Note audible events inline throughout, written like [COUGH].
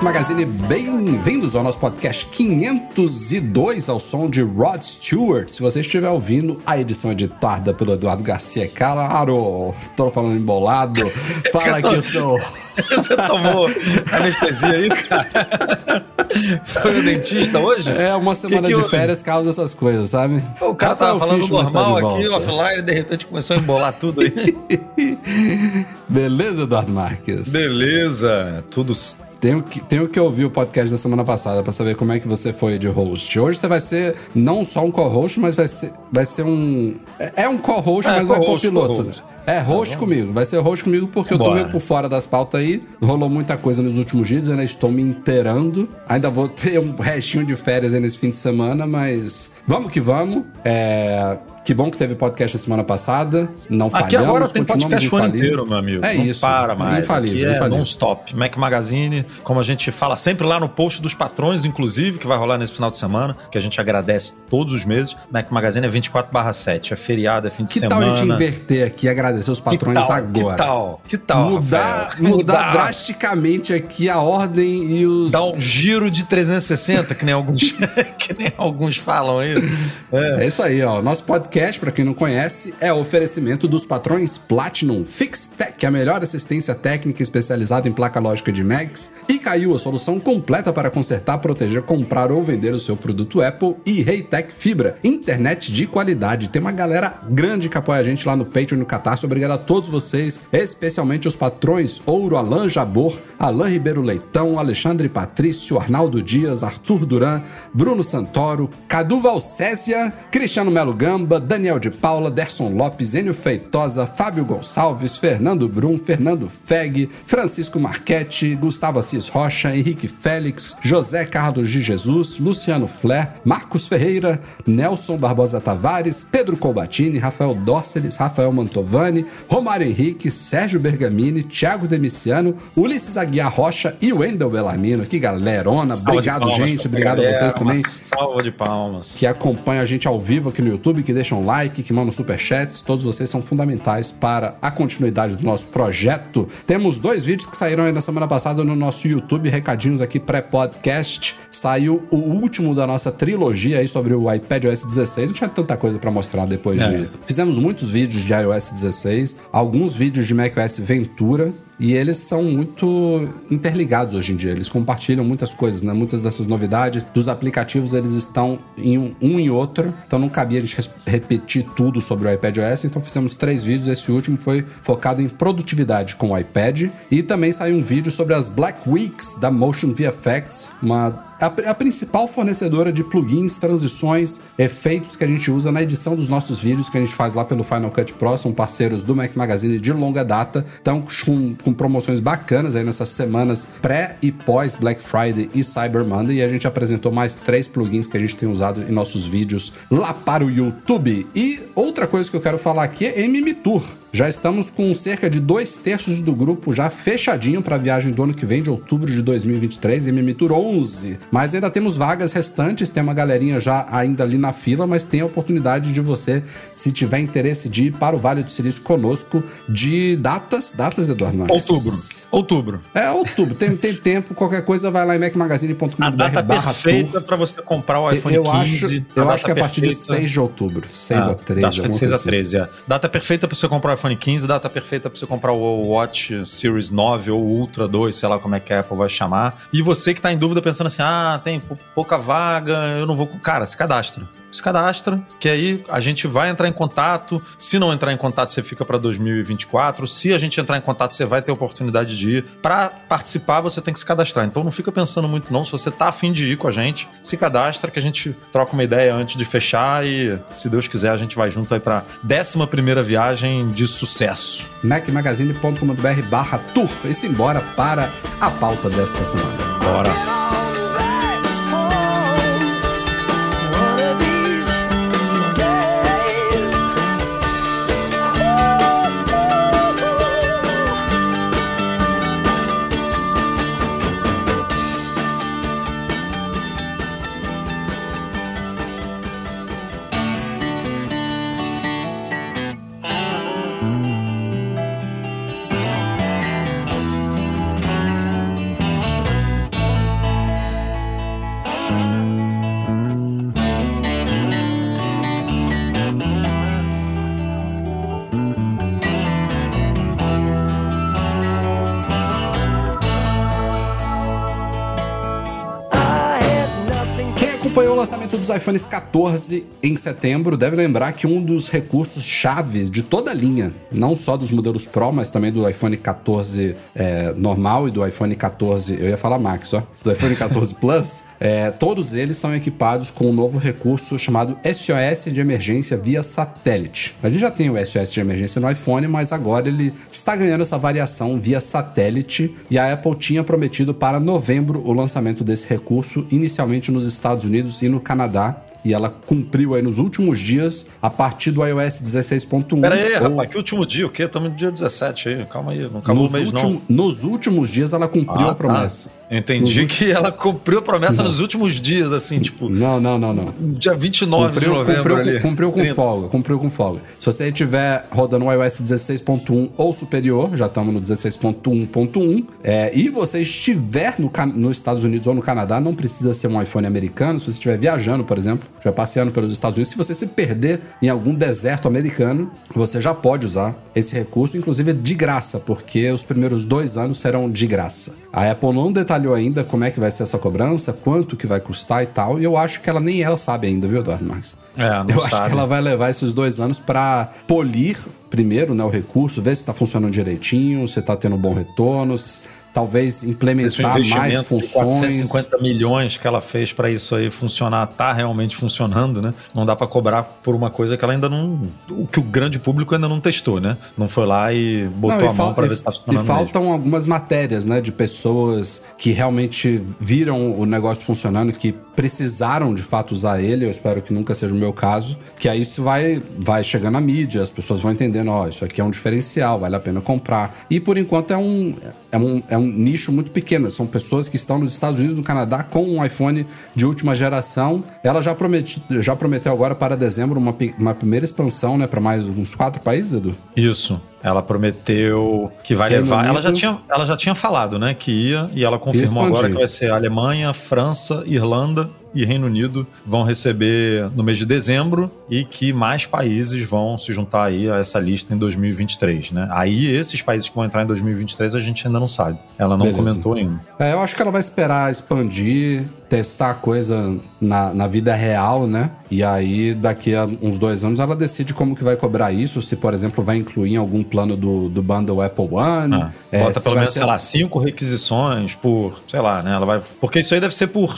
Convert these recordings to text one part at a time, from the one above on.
Mac Magazine, bem-vindos ao nosso podcast 502 ao som de Rod Stewart. Se você estiver ouvindo a edição editada pelo Eduardo Garcia, claro, tô falando embolado, [LAUGHS] fala tô- que eu sou. [LAUGHS] Você tomou anestesia aí, cara? [LAUGHS] Foi o dentista hoje? É, uma semana que de houve? férias causa essas coisas, sabe? O cara Rafael tava falando está normal de aqui, offline, e de repente começou a embolar tudo aí. Beleza, Eduardo Marques? Beleza, tudo. Tenho que, tenho que ouvir o podcast da semana passada pra saber como é que você foi de host. Hoje você vai ser não só um co-host, mas vai ser, vai ser um. É é um co-host, É, mas não é copiloto. co-host. É host comigo. Vai ser host comigo porque eu tô Bora. meio por fora das pautas aí. Rolou muita coisa nos últimos dias, eu ainda estou me inteirando. Ainda vou ter um restinho de férias aí nesse fim de semana, mas vamos que vamos. É. Que bom que teve podcast a semana passada. Não Aqui falhamos, agora tem podcast o ano inteiro, meu amigo. É não isso. para mais. Infalível, Aqui é non-stop. Mac Magazine, como a gente fala sempre lá no post dos patrões, inclusive, que vai rolar nesse final de semana, que a gente agradece todos os meses. Mac Magazine é 24/7, é feriado, é fim de Que semana. tal a gente inverter aqui e agradecer os patrões que tal, agora? Que tal? Que tal? mudar, [LAUGHS] mudar drasticamente aqui a ordem e os. Dar um giro de 360, que nem alguns, [LAUGHS] que nem alguns falam aí. É isso aí, ó. Nosso podcast, pra quem não conhece, é o oferecimento dos patrões Platinum FixTech, a melhor assistência técnica especializada em placa lógica de Macs, e caiu a solução completa para consertar, proteger, comprar ou vender o seu produto Apple e Reitec Fibra, internet de qualidade. Tem uma galera grande que apoia a gente lá no Patreon e no Catarse. Obrigado a todos vocês, especialmente os patrões Ouro, Alain Jabor, Alain Ribeiro Leitão, Alexandre Patrício, Arnaldo Dias, Arthur Duran, Bruno Santoro, Cadu Valcésia, Cristiano Melo Gamba, Daniel de Paula, Derson Lopes, Enio Feitosa, Fábio Gonçalves, Fernando Brum, Fernando Feg, Francisco Marchetti, Gustavo Assis Rocha, Henrique Félix, José Carlos de Jesus, Luciano Flair, Marcos Ferreira, Nelson Barbosa Tavares, Pedro Colbatini, Rafael Dorceles, Rafael Mantovani, Romário Henrique, Sérgio Bergamini, Thiago Demiciano, Ulisses Aguiar Rocha e Wendel Bellarmino. Que galerona. Salva Obrigado, palmas gente. Obrigado a galera, vocês também salva de palmas. que acompanham a gente ao vivo aqui no YouTube, que deixam like, que mandam superchats. Todos vocês são fundamentais para a continuidade do nosso projeto. Temos dois vídeos que saíram aí na semana passada no nosso YouTube, recadinhos aqui pré-podcast. Saiu o último da nossa trilogia aí sobre o iPad OS 16. Não tinha tanta coisa para mostrar depois É. de. Fizemos muitos vídeos de iOS 16, alguns vídeos de macOS Ventura. E eles são muito interligados hoje em dia. Eles compartilham muitas coisas, né? Muitas dessas novidades dos aplicativos eles estão em um, um em outro. Então não cabia a gente repetir tudo sobre o iPad OS. Então fizemos três vídeos. Esse último foi focado em produtividade com o iPad. E também saiu um vídeo sobre as Black Weeks da Motion VFX, uma a, a principal fornecedora de plugins, transições, efeitos que a gente usa na edição dos nossos vídeos que a gente faz lá pelo Final Cut Pro. São parceiros do Mac Magazine de longa data. Estão com, com promoções bacanas aí nessas semanas pré e pós Black Friday e Cyber Monday. E a gente apresentou mais três plugins que a gente tem usado em nossos vídeos lá para o YouTube. E outra coisa que eu quero falar aqui é MM Tour. Já estamos com cerca de dois terços do grupo já fechadinho para a viagem do ano que vem, de outubro de 2023, MM Tour 11. Mas ainda temos vagas restantes, tem uma galerinha já ainda ali na fila, mas tem a oportunidade de você, se tiver interesse de ir para o Vale do Silício conosco, de datas, datas, Eduardo Marques? Outubro. Outubro. É, outubro, tem, tem tempo, qualquer coisa vai lá em macmagazine.com.br A data perfeita para você comprar o iPhone Eu 15. acho, eu acho que é a partir de perfeita- 6 de outubro, 6 Ah, a 13. Acho que é de alguma 6 a coisa assim. 13, é. Data perfeita para você comprar o iPhone 15, data perfeita para você comprar o Watch Series 9 ou Ultra 2, sei lá como é que a Apple vai chamar. E você que tá em dúvida pensando assim, ah, tem pou- pouca vaga, eu não vou... Cara, se cadastra. Se cadastra, que aí a gente vai entrar em contato. Se não entrar em contato, você fica para 2024. Se a gente entrar em contato, você vai ter oportunidade de ir. Para participar, você tem que se cadastrar. Então não fica pensando muito não. Se você tá afim de ir com a gente, se cadastra que a gente troca uma ideia antes de fechar e, se Deus quiser, a gente vai junto aí para décima primeira viagem de sucesso. macmagazine.com.br barra tour e se embora para a pauta desta semana. Bora! Lançamento dos iPhones 14 em setembro, deve lembrar que um dos recursos chaves de toda a linha, não só dos modelos Pro, mas também do iPhone 14 é, normal e do iPhone 14, eu ia falar Max, ó, do iPhone 14 [LAUGHS] Plus, é, todos eles são equipados com um novo recurso chamado SOS de emergência via satélite. A gente já tem o SOS de emergência no iPhone, mas agora ele está ganhando essa variação via satélite e a Apple tinha prometido para novembro o lançamento desse recurso, inicialmente nos Estados Unidos e no Canadá e ela cumpriu aí nos últimos dias a partir do iOS 16.1. Pera aí, ou... rapaz, que último dia? O quê? Estamos no dia 17 aí, calma aí, não acabou nos o mês último, não. Nos últimos dias ela cumpriu ah, a tá. promessa. Tá. Entendi nos que ela cumpriu a promessa não. nos últimos dias, assim, tipo... Não, não, não, não. Dia 29 cumpriu, de novembro cumpriu, ali. Cumpriu com 30. folga, cumpriu com folga. Se você estiver rodando o iOS 16.1 ou superior, já estamos no 16.1.1, é, e você estiver no, nos Estados Unidos ou no Canadá, não precisa ser um iPhone americano, se você estiver viajando, por exemplo, estiver passeando pelos Estados Unidos, se você se perder em algum deserto americano, você já pode usar esse recurso, inclusive de graça, porque os primeiros dois anos serão de graça. A Apple não detalhou ainda como é que vai ser essa cobrança, quanto que vai custar e tal, e eu acho que ela nem ela sabe ainda, viu, Eduardo Marques? É, não eu sabe. acho que ela vai levar esses dois anos para polir primeiro né, o recurso, ver se está funcionando direitinho, se está tendo bom retorno, talvez implementar mais funções. De 450 milhões que ela fez para isso aí funcionar, tá realmente funcionando, né? Não dá para cobrar por uma coisa que ela ainda não, o que o grande público ainda não testou, né? Não foi lá e botou não, a mão para ver se tá funcionando. E faltam mesmo. algumas matérias, né, de pessoas que realmente viram o negócio funcionando, que precisaram de fato usar ele. Eu espero que nunca seja o meu caso, que aí isso vai vai chegando à mídia, as pessoas vão entendendo, ó, oh, isso aqui é um diferencial, vale a pena comprar. E por enquanto é um é um, é um nicho muito pequeno. São pessoas que estão nos Estados Unidos, no Canadá, com um iPhone de última geração. Ela já, prometi, já prometeu agora para dezembro uma, uma primeira expansão, né? Para mais uns quatro países, Edu? Isso. Ela prometeu que vai Reino levar. Unido, ela, já tinha, ela já tinha falado, né? Que ia, e ela confirmou agora que vai ser Alemanha, França, Irlanda e Reino Unido vão receber no mês de dezembro e que mais países vão se juntar aí a essa lista em 2023, né? Aí esses países que vão entrar em 2023 a gente ainda não sabe. Ela não Beleza. comentou ainda. É, eu acho que ela vai esperar expandir, testar a coisa na, na vida real, né? E aí, daqui a uns dois anos, ela decide como que vai cobrar isso, se, por exemplo, vai incluir em algum plano do, do bundle Apple One. Ah, é, bota pelo menos, ser... sei lá, cinco requisições por, sei lá, né? Ela vai. Porque isso aí deve ser por.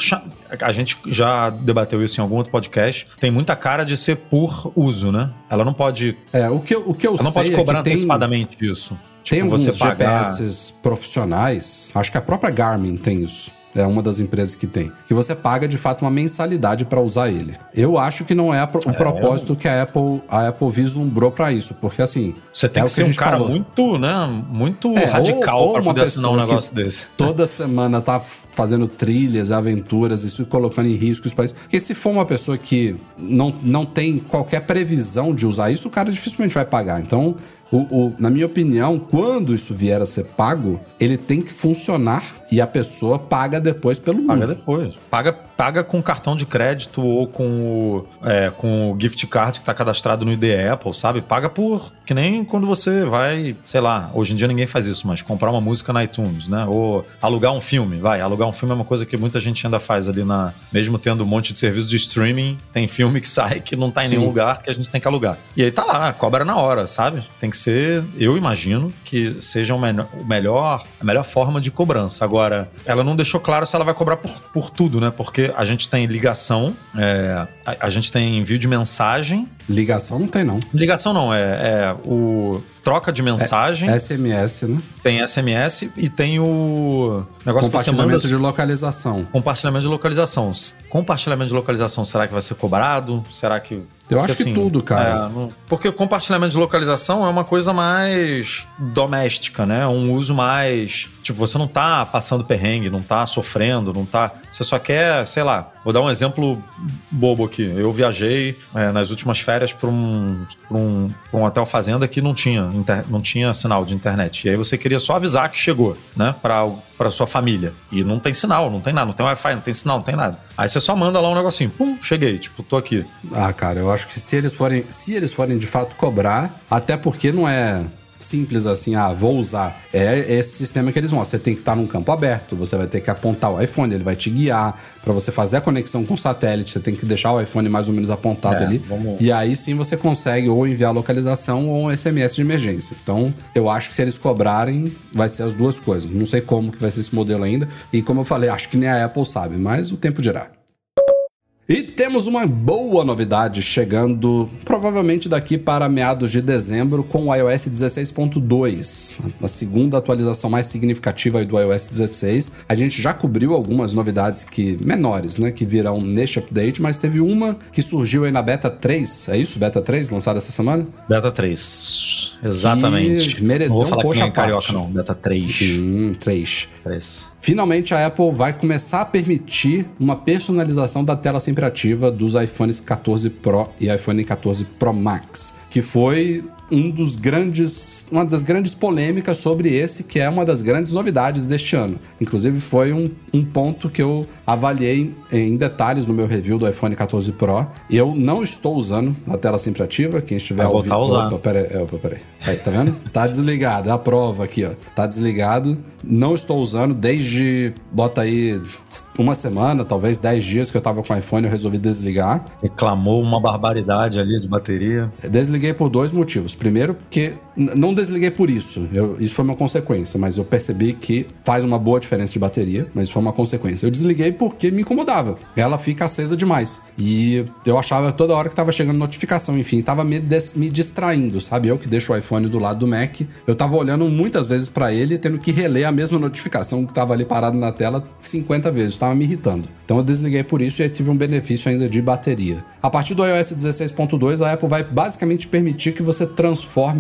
A gente já debateu isso em algum outro podcast. Tem muita cara de ser por uso, né? Ela não pode. É, o que, o que eu ela não pode é cobrar é antecipadamente tem... isso. Tipo, tem alguns pagar... GPS profissionais, acho que a própria Garmin tem isso é uma das empresas que tem. Que você paga de fato uma mensalidade para usar ele. Eu acho que não é o é, propósito que a Apple, a Apple vislumbrou para isso, porque assim. Você tem é que ser um cara falou. muito, né? Muito é, radical para poder assinar um negócio desse. Toda semana tá fazendo trilhas, aventuras, isso colocando em risco isso país. Porque se for uma pessoa que não, não tem qualquer previsão de usar isso, o cara dificilmente vai pagar. Então, O, o, na minha opinião, quando isso vier a ser pago, ele tem que funcionar e a pessoa paga depois pelo paga uso. depois. Paga, paga com cartão de crédito ou com o, é, com o gift card que está cadastrado no ID Apple, sabe? Paga por. Que nem quando você vai, sei lá, hoje em dia ninguém faz isso, mas comprar uma música na iTunes, né? Ou alugar um filme, vai. Alugar um filme é uma coisa que muita gente ainda faz ali na. Mesmo tendo um monte de serviço de streaming, tem filme que [LAUGHS] sai que não tá em Sim. nenhum lugar que a gente tem que alugar. E aí tá lá, cobra na hora, sabe? Tem que ser, eu imagino, que seja o, melhor, a melhor forma de cobrança. Agora, ela não deixou claro se ela vai cobrar por, por tudo, né? Porque a gente tem ligação, é, a, a gente tem envio de mensagem. Ligação não tem, não. Ligação não, é, é o troca de mensagem, SMS, né? tem SMS e tem o negócio que você manda Compartilhamento de localização. compartilhamento de localização. Compartilhamento de localização, será que vai ser cobrado? Será que. Eu Porque, acho que tudo, cara. é, não- Porque o compartilhamento de localização é uma coisa mais doméstica, né? Um uso mais. Tipo, você não tá passando perrengue, não tá sofrendo, não tá. Você só quer, sei lá. Vou dar um exemplo bobo aqui. Eu viajei é, nas últimas férias para um, pra um, um hotel fazenda que não tinha, inter- não tinha sinal de internet. E aí você queria só avisar que chegou, né? Pra, pra sua família. E não tem sinal, não tem nada, não tem Wi-Fi, não tem sinal, não tem nada. Aí você só manda lá um negocinho, pum, cheguei, tipo, tô aqui. Ah, cara, eu acho que se eles forem, se eles forem de fato cobrar, até porque não é simples assim, ah, vou usar. É esse sistema que eles mostram. Você tem que estar num campo aberto, você vai ter que apontar o iPhone, ele vai te guiar para você fazer a conexão com o satélite, você tem que deixar o iPhone mais ou menos apontado É, ali. vamos- E aí sim você consegue ou enviar a localização ou um SMS de emergência. Então, eu acho que se eles cobrarem, vai ser as duas coisas. Não sei como que vai ser esse modelo ainda. E como eu falei, acho que nem a Apple sabe, mas o tempo dirá. E temos uma boa novidade chegando provavelmente daqui para meados de dezembro com o iOS 16.2, a segunda atualização mais significativa do iOS 16. A gente já cobriu algumas novidades que menores, né, que virão neste update, mas teve uma que surgiu aí na beta 3, é isso? Beta 3 lançada essa semana? Beta 3. Exatamente. Que mereceu não vou falar um que poxa à parte. carioca, não. Beta 3. Hum, 3. 3. Finalmente a Apple vai começar a permitir uma personalização da tela sempre ativa dos iPhones 14 Pro e iPhone 14 Pro Max, que foi um dos grandes, uma das grandes polêmicas sobre esse, que é uma das grandes novidades deste ano. Inclusive foi um, um ponto que eu avaliei em detalhes no meu review do iPhone 14 Pro. Eu não estou usando a tela sempre ativa, quem estiver Vai voltar a usar. Opa, peraí, é, opa, peraí. Aí, tá vendo? Tá desligado, é a prova aqui, ó. Tá desligado. Não estou usando desde, bota aí, uma semana, talvez 10 dias que eu tava com o iPhone, eu resolvi desligar. Reclamou uma barbaridade ali de bateria. Desliguei por dois motivos. Primeiro, porque não desliguei por isso. Eu- isso foi uma consequência, mas eu percebi que faz uma boa diferença de bateria, mas isso foi uma consequência. Eu desliguei porque me incomodava. Ela fica acesa demais. E eu achava toda hora que tava chegando notificação, enfim, tava me, me distraindo, sabe? Eu que deixo o iPhone do lado do Mac, eu tava olhando muitas vezes pra ele, tendo que reler a mesma notificação que tava ali parado na tela 50 vezes, tava me irritando. Então eu desliguei por isso e tive um benefício ainda de bateria. A partir do iOS 16.2, a Apple vai basicamente permitir que você transforme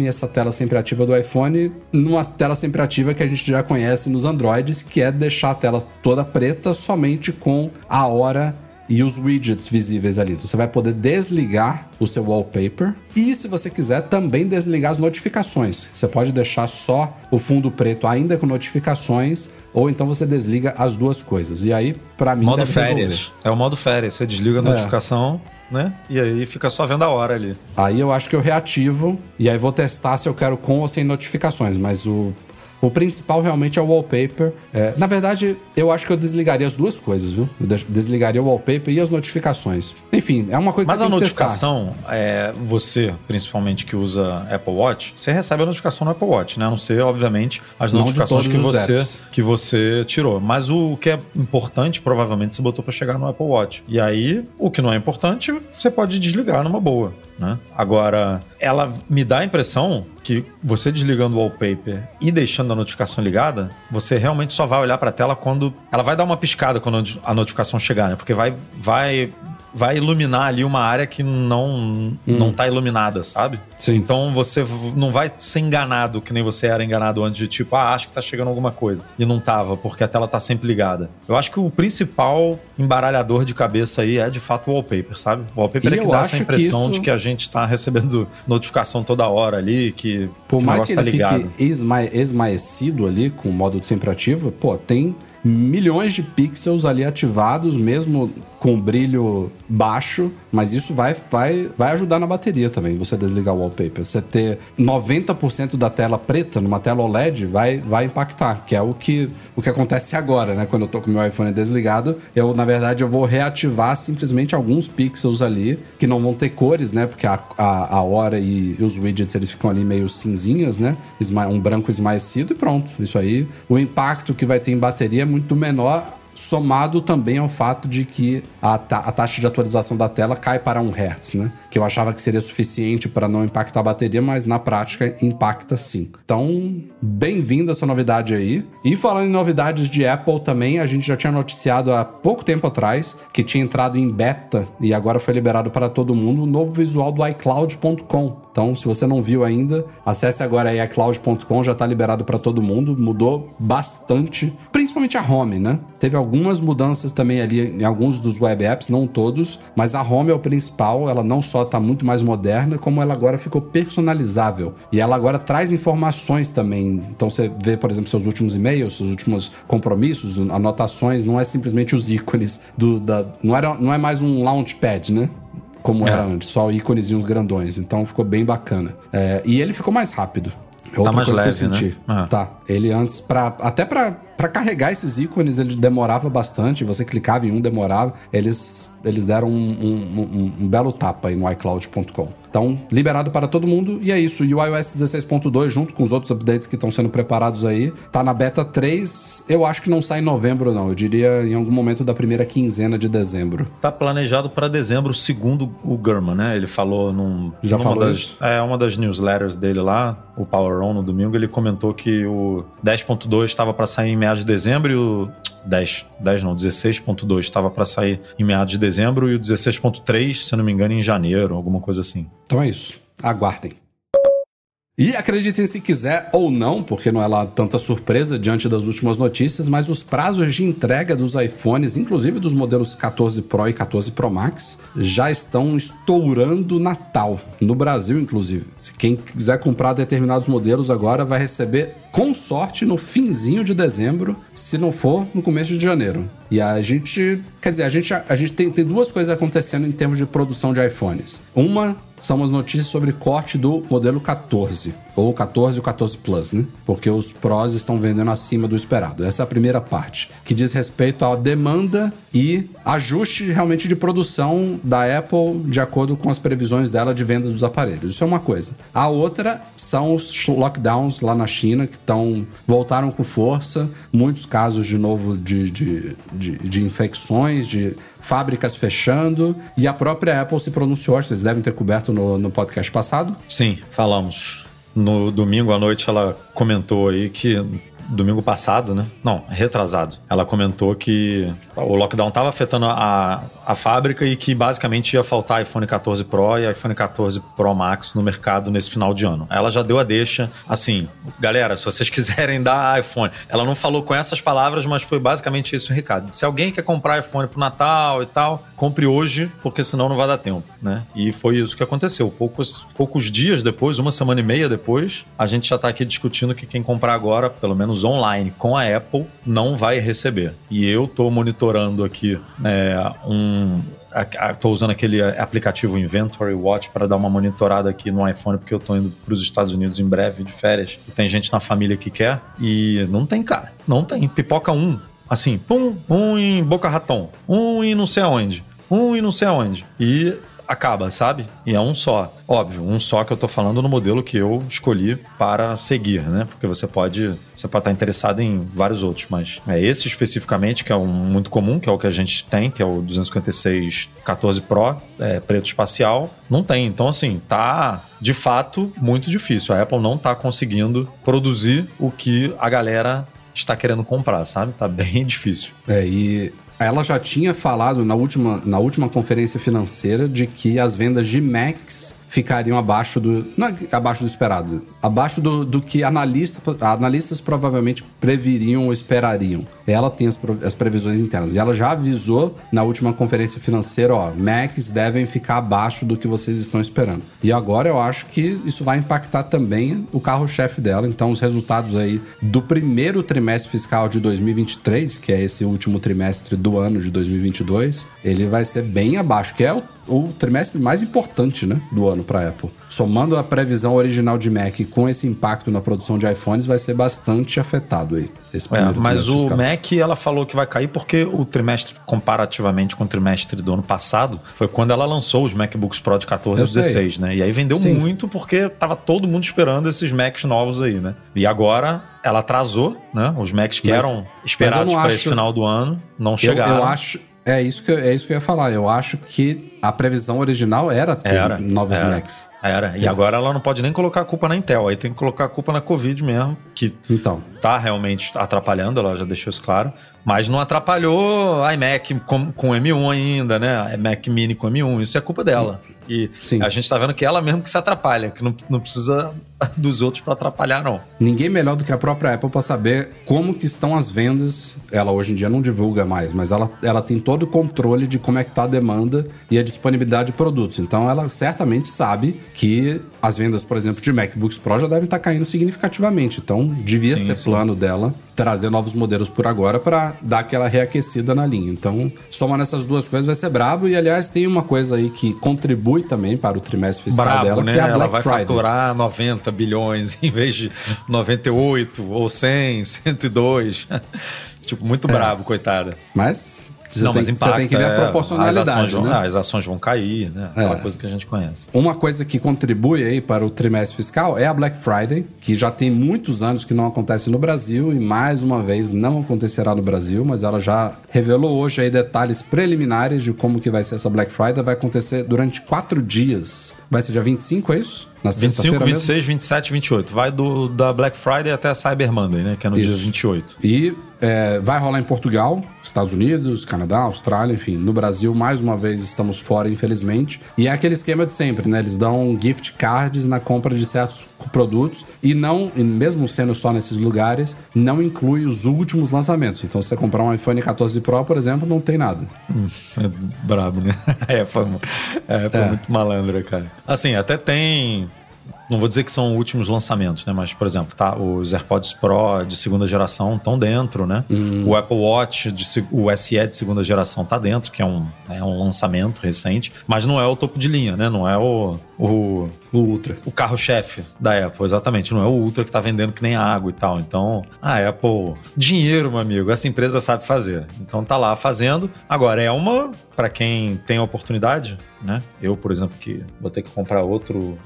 essa tela sempre ativa do iPhone numa tela sempre ativa que a gente já conhece nos Androids, que é deixar a tela toda preta somente com a hora e os widgets visíveis ali. Você vai poder desligar o seu wallpaper e, se você quiser, também desligar as notificações. Você pode deixar só o fundo preto ainda com notificações, ou então você desliga as duas coisas. E aí, pra mim, Modo deve resolver. férias. É o modo férias. Você desliga a É. né? E aí fica só vendo a hora ali. Aí eu acho que eu reativo e aí vou testar se eu quero com ou sem notificações, mas o, o principal realmente é o wallpaper. É, na verdade, eu acho que eu desligaria as duas coisas, viu? Eu des- desligaria o wallpaper e as notificações. Enfim, é uma coisa Mas que a que testar. notificação, é, você, principalmente que usa Apple Watch, você recebe a notificação no Apple Watch, né? A não ser, obviamente, as Não notificações que você, apps. que você tirou. Mas o que é importante, provavelmente, você botou para chegar no Apple Watch. E aí, o que não é importante, você pode desligar numa boa. Né? Agora, ela me dá a impressão que você desligando o wallpaper e deixando a notificação ligada, você realmente só vai olhar para a tela quando ela vai dar uma piscada quando a notificação chegar, né? Porque vai, vai vai iluminar ali uma área que não, hum. não tá iluminada, sabe? Sim. Então você não vai ser enganado que nem você era enganado antes de tipo, ah, acho que tá chegando alguma coisa. E não tava, porque a tela tá sempre ligada. Eu acho que o principal embaralhador de cabeça aí é de fato o wallpaper, sabe? O wallpaper e é que dá essa impressão que isso... de que a gente tá recebendo notificação toda hora ali, que. Por que mais que tá ele ligado. fique esmaecido ali com o modo sempre ativo, pô, tem milhões de pixels ali ativados, mesmo com brilho baixo, mas isso vai, vai, vai ajudar na bateria também, você desligar o wallpaper. Você ter 90% da tela preta numa tela OLED vai, vai impactar, que é o que, o que acontece agora, né? Quando eu tô com meu iPhone desligado, eu, na verdade, eu vou reativar simplesmente alguns pixels ali, que não vão ter cores, né? Porque a, a, a hora e, e os widgets, eles ficam ali meio cinzinhas, né? Um branco esmaecido e pronto. Isso aí, o impacto que vai ter em bateria é muito menor somado também ao fato de que a, ta a, taxa de atualização da tela cai para 1 Hz, né? Que eu achava que seria suficiente para não impactar a bateria, mas na prática impacta sim. Então, bem-vindo essa novidade aí. E falando em novidades de Apple também, a gente já tinha noticiado há pouco tempo atrás que tinha entrado em beta e agora foi liberado para todo mundo o novo visual do iCloud.com. Então, se você não viu ainda, acesse agora aí iCloud.com, já está liberado para todo mundo, mudou bastante, principalmente a home, né? Teve algumas mudanças também ali em alguns dos web apps, não todos, mas a home é o principal, ela não só está muito mais moderna, como ela agora ficou personalizável. E ela agora traz informações também. Então você vê, por exemplo, seus últimos e-mails, seus últimos compromissos, anotações, não é simplesmente os ícones do da não era não é mais um launchpad, né? como é. era antes, só íconezinhos grandões. Então ficou bem bacana. É, e ele ficou mais rápido. É outra tá mais coisa leve, que eu senti. Né? Tá. Ele antes, pra, até para carregar esses ícones, ele demorava bastante. Você clicava em um, demorava. Eles, eles deram um, um, um, um belo tapa aí no iCloud.com. Então, liberado para todo mundo. E é isso. E o iOS 16.2, junto com os outros updates que estão sendo preparados aí, tá na beta 3. Eu acho que não sai em novembro, não. Eu diria em algum momento da primeira quinzena de dezembro. Tá planejado para dezembro, segundo o Gurman, né? Ele falou num. Já falou das, isso? É, uma das newsletters dele lá, o Power On no domingo, ele comentou que o 10.2 estava para sair em meados de dezembro e o 10, 10 não, 16.2 estava para sair em meados de dezembro e o 16.3, se não me engano, em janeiro, alguma coisa assim. Então é isso. Aguardem. E acreditem se quiser ou não, porque não é lá tanta surpresa diante das últimas notícias, mas os prazos de entrega dos iPhones, inclusive dos modelos 14 Pro e 14 Pro Max, já estão estourando Natal, no Brasil inclusive. Se quem quiser comprar determinados modelos agora vai receber com sorte no finzinho de dezembro, se não for no começo de janeiro. E a gente, quer dizer, a gente, a gente tem, tem duas coisas acontecendo em termos de produção de iPhones. Uma são as notícias sobre corte do modelo 14, ou 14 e o 14 Plus, né? Porque os Pros estão vendendo acima do esperado. Essa é a primeira parte, que diz respeito à demanda e ajuste realmente de produção da Apple de acordo com as previsões dela de venda dos aparelhos. Isso é uma coisa. A outra são os lockdowns lá na China, que estão voltaram com força, muitos casos de novo de, de, de, de infecções, de fábricas fechando e a própria Apple se pronunciou, vocês devem ter coberto no, no podcast passado. Sim, falamos. No domingo à noite ela comentou aí que domingo passado, né? Não, retrasado. Ela comentou que o lockdown estava afetando a, a fábrica e que basicamente ia faltar iPhone 14 Pro e iPhone 14 Pro Max no mercado nesse final de ano. Ela já deu a deixa, assim, galera, se vocês [LAUGHS] quiserem dar iPhone. Ela não falou com essas palavras, mas foi basicamente isso o recado. Se alguém quer comprar iPhone pro Natal e tal, compre hoje, porque senão não vai dar tempo, né? E foi isso que aconteceu. Poucos, poucos dias depois, uma semana e meia depois, a gente já está aqui discutindo que quem comprar agora, pelo menos online, com a Apple, não vai receber. E eu tô monitorando aqui é, um, Estou usando aquele aplicativo Inventory Watch para dar uma monitorada aqui no iPhone, porque eu estou indo para os Estados Unidos em breve de férias. E tem gente na família que quer. E não tem, cara. Não tem. Pipoca um. Assim, pum, um em Boca Raton, um em não sei aonde, um em não sei aonde. E acaba, sabe? E é um só. Óbvio, um só que eu tô falando no modelo que eu escolhi para seguir, né? Porque você pode, você pode estar interessado em vários outros, mas é esse especificamente que é um muito comum, que é o que a gente tem, que é o 256 14 Pro, é, preto espacial, não tem. Então assim, tá de fato muito difícil. A Apple não tá conseguindo produzir o que a galera está querendo comprar, sabe? Tá bem [LAUGHS] difícil. É, e ela já tinha falado na última, na última conferência financeira de que as vendas de Macs ficariam abaixo do. Não é abaixo do esperado. Abaixo do, do que analista, analistas provavelmente previriam ou esperariam. Ela tem as, as previsões internas. E ela já avisou na última conferência financeira: ó, Macs devem ficar abaixo do que vocês estão esperando. E agora eu acho que isso vai impactar também o carro-chefe dela. Então, os resultados aí do primeiro trimestre fiscal de 2023, que é esse último trimestre do ano de 2022, ele vai ser bem abaixo, que é o o trimestre mais importante né, do ano para a Apple. Somando a previsão original de Mac com esse impacto na produção de iPhones, vai ser bastante afetado aí. É, mas o fiscal. Mac, ela falou que vai cair porque o trimestre, comparativamente com o trimestre do ano passado, foi quando ela lançou os MacBooks Pro de 14 e 16, né? E aí vendeu Sim. muito porque tava todo mundo esperando esses Macs novos aí, né? E agora ela atrasou, né? Os Macs que mas, eram esperados para acho... esse final do ano não chegaram. Eu, eu acho, é isso, que, é isso que eu ia falar. Eu acho que a previsão original era ter era, novos era, Macs. Era. E agora ela não pode nem colocar a culpa na Intel. Aí tem que colocar a culpa na Covid mesmo, que então. tá realmente atrapalhando, ela já deixou isso claro. Mas não atrapalhou a iMac com, com M1 ainda, né? A Mac Mini com M1. Isso é culpa dela. E Sim. a gente tá vendo que ela mesmo que se atrapalha, que não, não precisa [LAUGHS] dos outros para atrapalhar, não. Ninguém melhor do que a própria Apple para saber como que estão as vendas. Ela hoje em dia não divulga mais, mas ela, ela tem todo o controle de como é que tá a demanda e a disponibilidade de produtos. Então ela certamente sabe que as vendas, por exemplo, de MacBooks Pro já devem estar caindo significativamente. Então devia sim, ser sim. plano dela trazer novos modelos por agora para dar aquela reaquecida na linha. Então, somando essas duas coisas vai ser brabo. E aliás, tem uma coisa aí que contribui também para o trimestre fiscal brabo, dela, né? que é a Black Ela vai Friday. faturar 90 bilhões em vez de 98 ou 100, 102. [LAUGHS] tipo, muito é. brabo, coitada. Mas você não, tem, mas impacta, você tem que ver a é, proporcionalidade, as ações, vão, né? as ações vão cair, né? Aquela é. coisa que a gente conhece. Uma coisa que contribui aí para o trimestre fiscal é a Black Friday, que já tem muitos anos que não acontece no Brasil e mais uma vez não acontecerá no Brasil, mas ela já revelou hoje aí detalhes preliminares de como que vai ser essa Black Friday. Vai acontecer durante quatro dias. Vai ser dia 25, é isso? Na 25, 26, mesmo? 27 28. Vai do, da Black Friday até a Cyber Monday, né? Que é no Isso. dia 28. E é, vai rolar em Portugal, Estados Unidos, Canadá, Austrália, enfim. No Brasil, mais uma vez, estamos fora, infelizmente. E é aquele esquema de sempre, né? Eles dão gift cards na compra de certos produtos e não, e mesmo sendo só nesses lugares, não inclui os últimos lançamentos. Então, se você comprar um iPhone 14 Pro, por exemplo, não tem nada. Hum, é brabo, né? [LAUGHS] É, foi, é, foi é. muito malandro, cara. Assim, até tem não vou dizer que são últimos lançamentos, né? Mas, por exemplo, tá, os AirPods Pro de segunda geração estão dentro, né? Hum. O Apple Watch, de, o SE de segunda geração tá dentro, que é um, é um lançamento recente, mas não é o topo de linha, né? Não é o, o, o Ultra. O carro-chefe da Apple, exatamente. Não é o Ultra que tá vendendo que nem água e tal. Então, a Apple, dinheiro, meu amigo, essa empresa sabe fazer. Então tá lá fazendo. Agora, é uma, para quem tem a oportunidade, né? Eu, por exemplo, que vou ter que comprar outro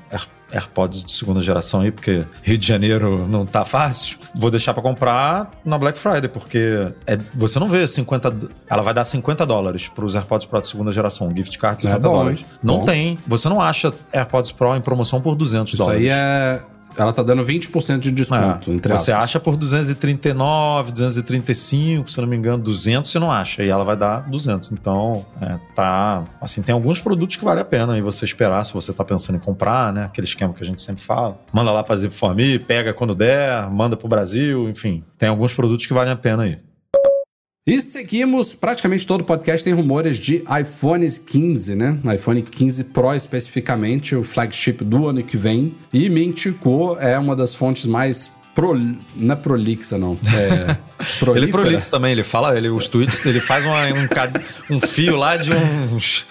AirPods de segunda geração aí, porque Rio de Janeiro não tá fácil. Vou deixar para comprar na Black Friday, porque é, você não vê 50. Ela vai dar 50 dólares para os AirPods Pro de segunda geração, gift card de 50 é bom, dólares. Não bom. tem. Você não acha AirPods Pro em promoção por 200 Isso dólares. Isso aí é ela tá dando 20% de desconto, é, entre Você aspas. acha por 239, 235, se não me engano, 200 você não acha. E ela vai dar 200. Então, é, tá... Assim, tem alguns produtos que vale a pena aí você esperar, se você tá pensando em comprar, né? Aquele esquema que a gente sempre fala. Manda lá pra Zip pega quando der, manda pro Brasil, enfim. Tem alguns produtos que valem a pena aí. E seguimos, praticamente todo podcast tem rumores de iPhones 15, né? iPhone 15 Pro especificamente, o flagship do ano que vem. E Mintico é uma das fontes mais Pro, não é prolixa, não. É [LAUGHS] ele é prolixo também, ele fala, ele, os tweets, ele faz uma, um, um, fio lá de uns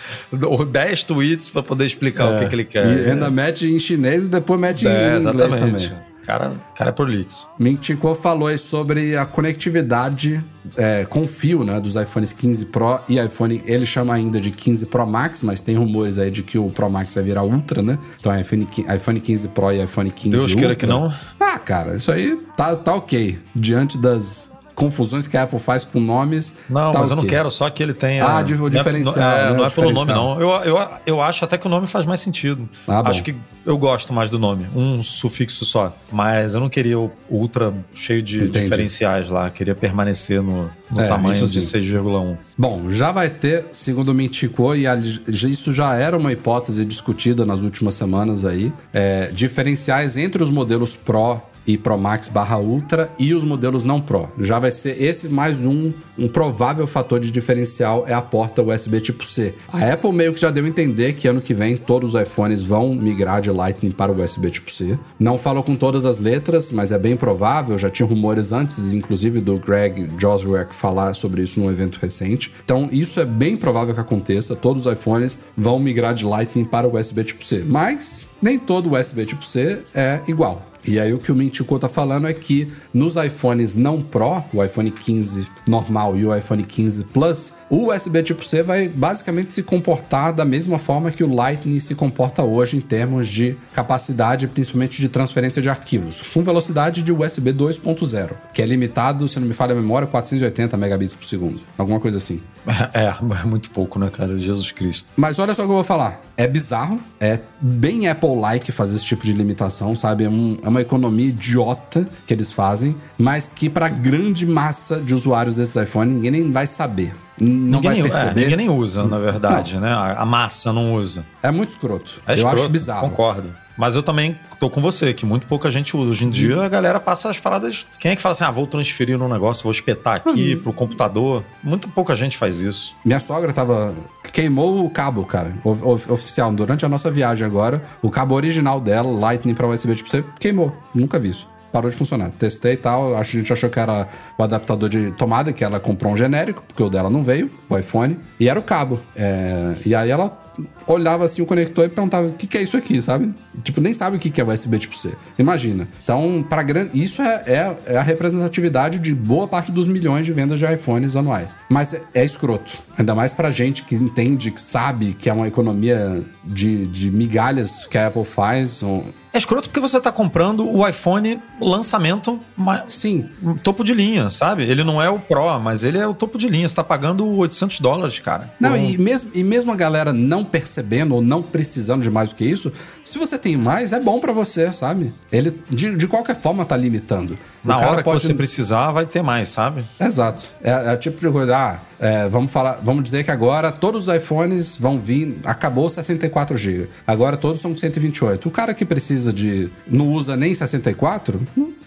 10 tweets para poder explicar é, o que, que, ele quer. E ainda mete em chinês e depois mete é, em inglês exatamente. também. Cara, cara é prolixo. Ming Chico falou sobre a conectividade é, com fio, né, dos iPhones 15 Pro e iPhone, ele chama ainda de 15 Pro Max, mas tem rumores aí de que o Pro Max vai virar Ultra, né? Então é iPhone, iPhone 15 Pro e iPhone 15 Deus Ultra. queira que não. Ah, cara, isso aí tá, tá ok. Diante das confusões que a Apple faz com nomes. Não, tá mas eu não quero só que ele tenha. Ah, de, o diferencial. Não é, né? não é pelo nome, não. Eu, eu, eu acho até que o nome faz mais sentido. Ah, acho que eu gosto mais do nome, um sufixo só. Mas eu não queria o ultra cheio de Entendi. diferenciais lá, queria permanecer no, no é, tamanho de 6,1. Bom, já vai ter, segundo o Mintico, e isso já era uma hipótese discutida nas últimas semanas aí, é, diferenciais entre os modelos Pro e Pro Max barra Ultra e os modelos não Pro. Já vai ser esse mais um, um provável fator de diferencial é a porta USB tipo C. A Apple meio que já deu a entender que ano que vem todos os iPhones vão migrar de Lightning para USB tipo C. Não falou com todas as letras, mas é bem provável, já tinha rumores antes, inclusive do Greg Joswick falar sobre isso num evento recente. Então isso é bem provável que aconteça, todos os iPhones vão migrar de Lightning para USB tipo C. Mas nem todo USB tipo C é igual. E aí o que o Mintico tá falando é que nos iPhones não Pro, o iPhone 15 normal e o iPhone 15 Plus, o USB tipo C vai basicamente se comportar da mesma forma que o Lightning se comporta hoje em termos de capacidade, principalmente de transferência de arquivos, com velocidade de USB 2.0, que é limitado, se não me falha a memória, 480 megabits por segundo, alguma coisa assim. [LAUGHS] É, é muito pouco, né, cara? Jesus Cristo. Mas olha só o que eu vou falar. É bizarro, é bem Apple-like fazer esse tipo de limitação, sabe? É, um, é uma economia idiota que eles fazem, mas que para grande massa de usuários desses iPhones ninguém nem vai saber. Não ninguém, vai é, perceber. É, ninguém nem usa, na verdade, não. né? A, massa não usa. É muito escroto. É escroto, eu acho bizarro. Concordo. Mas eu também tô com você, que muito pouca gente usa. Hoje em dia a galera passa as paradas. Quem é que fala assim, ah, vou transferir no negócio, vou espetar aqui uhum. pro computador? Muito pouca gente faz isso. Minha sogra tava. Queimou o cabo, cara, oficial, durante a nossa viagem agora. O cabo original dela, Lightning pra USB, tipo, você queimou. Nunca vi isso parou de funcionar. Testei e tal, a gente achou que era o adaptador de tomada, que ela comprou um genérico, porque o dela não veio, o iPhone, e era o cabo. É... E aí ela olhava assim o conector e perguntava o que, que é isso aqui, sabe? Tipo, nem sabe o que, que é USB tipo C. Imagina. Então, para grande. Isso é, é, é, a representatividade de boa parte dos milhões de vendas de iPhones anuais. Mas é, é escroto. Ainda mais pra gente que entende, que sabe que é uma economia de, de migalhas que a Apple faz. Um... É escroto porque você tá comprando o iPhone lançamento, mas, sim, topo de linha, sabe? Ele não é o Pro, mas ele é o topo de linha. Você tá pagando 800 dólares, cara. Não, e, mesmo, e mesmo a galera não percebendo ou não precisando de mais do que isso, se você tem mais, é bom para você, sabe? Ele, de, de qualquer forma, tá limitando. Na hora pode... que você precisar, vai ter mais, sabe? Exato. É, é o tipo de coisa, ah, é, vamos falar, vamos dizer que agora todos os iPhones vão vir, acabou 64 GB. Agora todos são 128. O cara que precisa de não usa nem 64,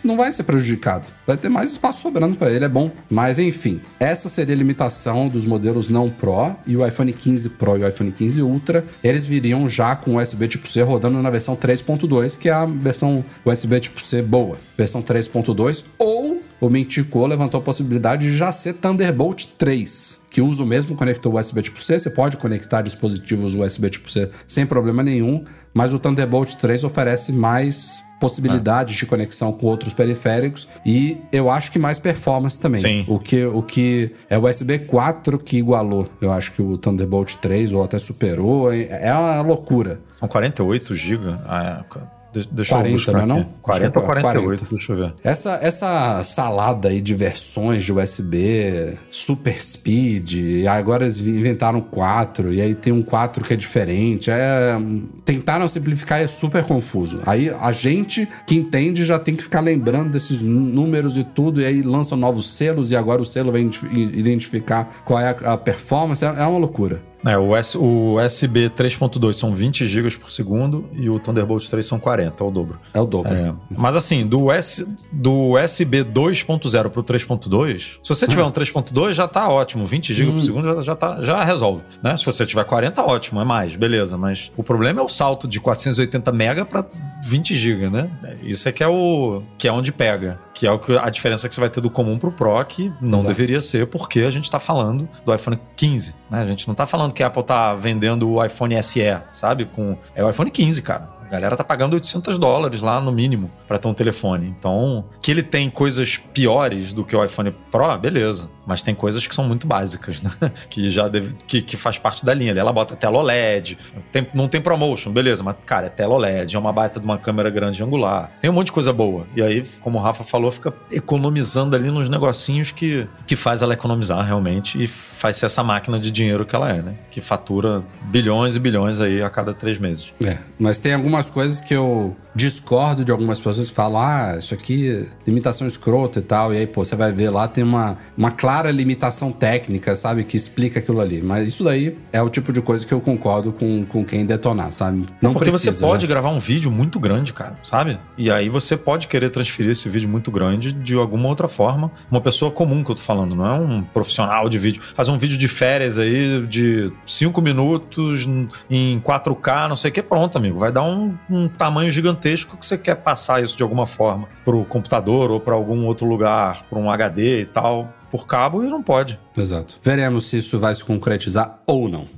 não vai ser prejudicado. Vai ter mais espaço sobrando para ele, é bom. Mas enfim, essa seria a limitação dos modelos não Pro e o iPhone 15 Pro e o iPhone 15 Ultra, eles viriam já com USB tipo C rodando na versão 3.2, que é a versão USB tipo C boa, versão 3.2 ou o Mintico levantou a possibilidade de já ser Thunderbolt 3, que usa o mesmo conector USB tipo C. Você pode conectar dispositivos USB tipo C sem problema nenhum, mas o Thunderbolt 3 oferece mais possibilidades é. de conexão com outros periféricos e eu acho que mais performance também. Sim. O que, o que é o USB 4 que igualou, eu acho que o Thunderbolt 3 ou até superou, é uma loucura. São 48 GB. Ah, é. Deixa 40, eu buscar não é não? 40 ou 48, 40. deixa eu ver. Essa, essa salada aí de versões de USB, Super Speed, agora eles inventaram 4, e aí tem um 4 que é diferente. É, tentaram simplificar e é super confuso. Aí a gente que entende já tem que ficar lembrando desses números e tudo, e aí lançam novos selos, e agora o selo vai identificar qual é a performance. É, é uma loucura. É, o, S, o USB 3.2 são 20 GB por segundo e o Thunderbolt 3 são 40, é o dobro. É o dobro. É. Mas assim, do, S, do USB 2.0 pro 3.2, se você tiver um 3.2 já tá ótimo, 20 GB hum. por segundo já, já, tá, já resolve, né? Se você tiver 40, ótimo, é mais, beleza. Mas o problema é o salto de 480 mega para 20 GB, né? Isso é que é o que é onde pega, que é o que a diferença que você vai ter do comum pro Pro, que não Exato. deveria ser, porque a gente tá falando do iPhone 15, né? A gente não tá falando que a Apple tá vendendo o iPhone SE, sabe? Com, é o iPhone 15, cara. A galera tá pagando 800 dólares lá no mínimo para ter um telefone. Então, que ele tem coisas piores do que o iPhone Pro, beleza. Mas tem coisas que são muito básicas, né? [LAUGHS] Que já deve, que, que faz parte da linha. Ela bota tela OLED, tem, não tem promotion, beleza, mas cara, é tela OLED, é uma baita de uma câmera grande angular. Tem um monte de coisa boa. E aí, como o Rafa falou, fica economizando ali nos negocinhos que, que faz ela economizar realmente e faz ser essa máquina de dinheiro que ela é, né? Que fatura bilhões e bilhões aí a cada três meses. É, mas tem algumas coisas que eu discordo de algumas pessoas que falam, ah, isso aqui limitação escrota e tal. E aí, pô, você vai ver lá, tem uma, uma clara limitação técnica, sabe? Que explica aquilo ali. Mas isso daí é o tipo de coisa que eu concordo com, com quem detonar, sabe? Não Porque precisa, você pode já. gravar um vídeo muito grande, cara, sabe? E aí você pode querer transferir esse vídeo muito grande de alguma outra forma. Uma pessoa comum que eu tô falando, não é um profissional de vídeo. Fazer um vídeo de férias aí de 5 minutos em 4K, não sei o que, pronto, amigo. Vai dar um, um tamanho gigantesco que você quer passar isso de alguma forma pro computador ou para algum outro lugar, para um HD e tal, por cabo e não pode. Exato. Veremos se isso vai se concretizar ou não.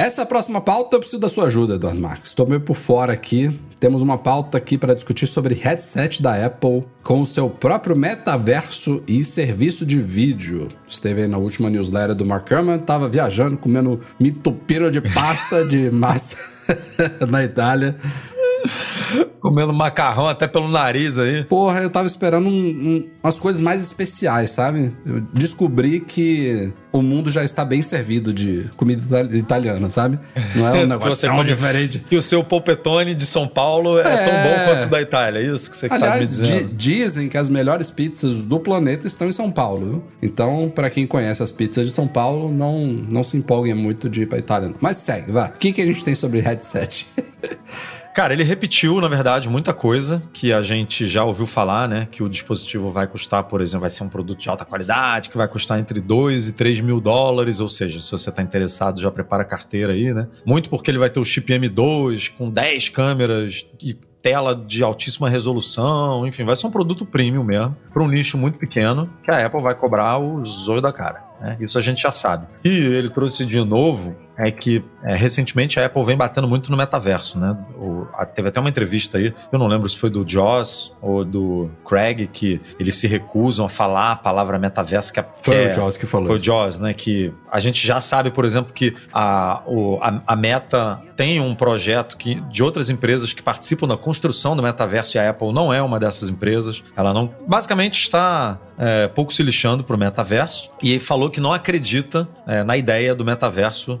Essa próxima pauta eu preciso da sua ajuda, Eduardo Marques. Estou meio por fora aqui. Temos uma pauta aqui para discutir sobre headset da Apple com o seu próprio metaverso e serviço de vídeo. Esteve aí na última newsletter do Mark Herman, estava viajando, comendo mitupiro de pasta de [LAUGHS] massa [LAUGHS] na Itália. Comendo macarrão até pelo nariz aí. Porra, eu tava esperando um, um, umas coisas mais especiais, sabe? Eu descobri que o mundo já está bem servido de comida italiana, sabe? Não é [LAUGHS] um negócio tão diferente. Que o seu polpetone de São Paulo é, é, tão bom quanto o da Itália, é isso que você Aliás, tá me dizendo? dizem que as melhores pizzas do planeta estão em São Paulo, viu? Então, para quem conhece as pizzas de São Paulo, não, não se empolguem muito de ir pra Itália. Não. Mas segue, vá. O que, que a gente tem sobre headset? [LAUGHS] Cara, ele repetiu, na verdade, muita coisa que a gente já ouviu falar, né? Que o dispositivo vai custar, por exemplo, vai ser um produto de alta qualidade, que vai custar entre 2 e 3 mil dólares. Ou seja, se você está interessado, já prepara a carteira aí, né? Muito porque ele vai ter o chip M2 com 10 câmeras e tela de altíssima resolução, enfim, vai ser um produto premium mesmo, para um nicho muito pequeno, que a Apple vai cobrar os olhos da cara. Né? Isso a gente já sabe. E ele trouxe de novo é que é, recentemente a Apple vem batendo muito no metaverso, né? O, a, teve até uma entrevista aí, eu não lembro se foi do Joss ou do Craig, que eles se recusam a falar a palavra metaverso. Que, é, foi que o Joss que falou Foi o Joss, né? Que a gente já sabe, por exemplo, que a, o, a, a, Meta tem um projeto que, de outras empresas que participam da construção do metaverso e a Apple não é uma dessas empresas. Ela não, basicamente está é, pouco se lixando para o metaverso e falou que não acredita é, na ideia do metaverso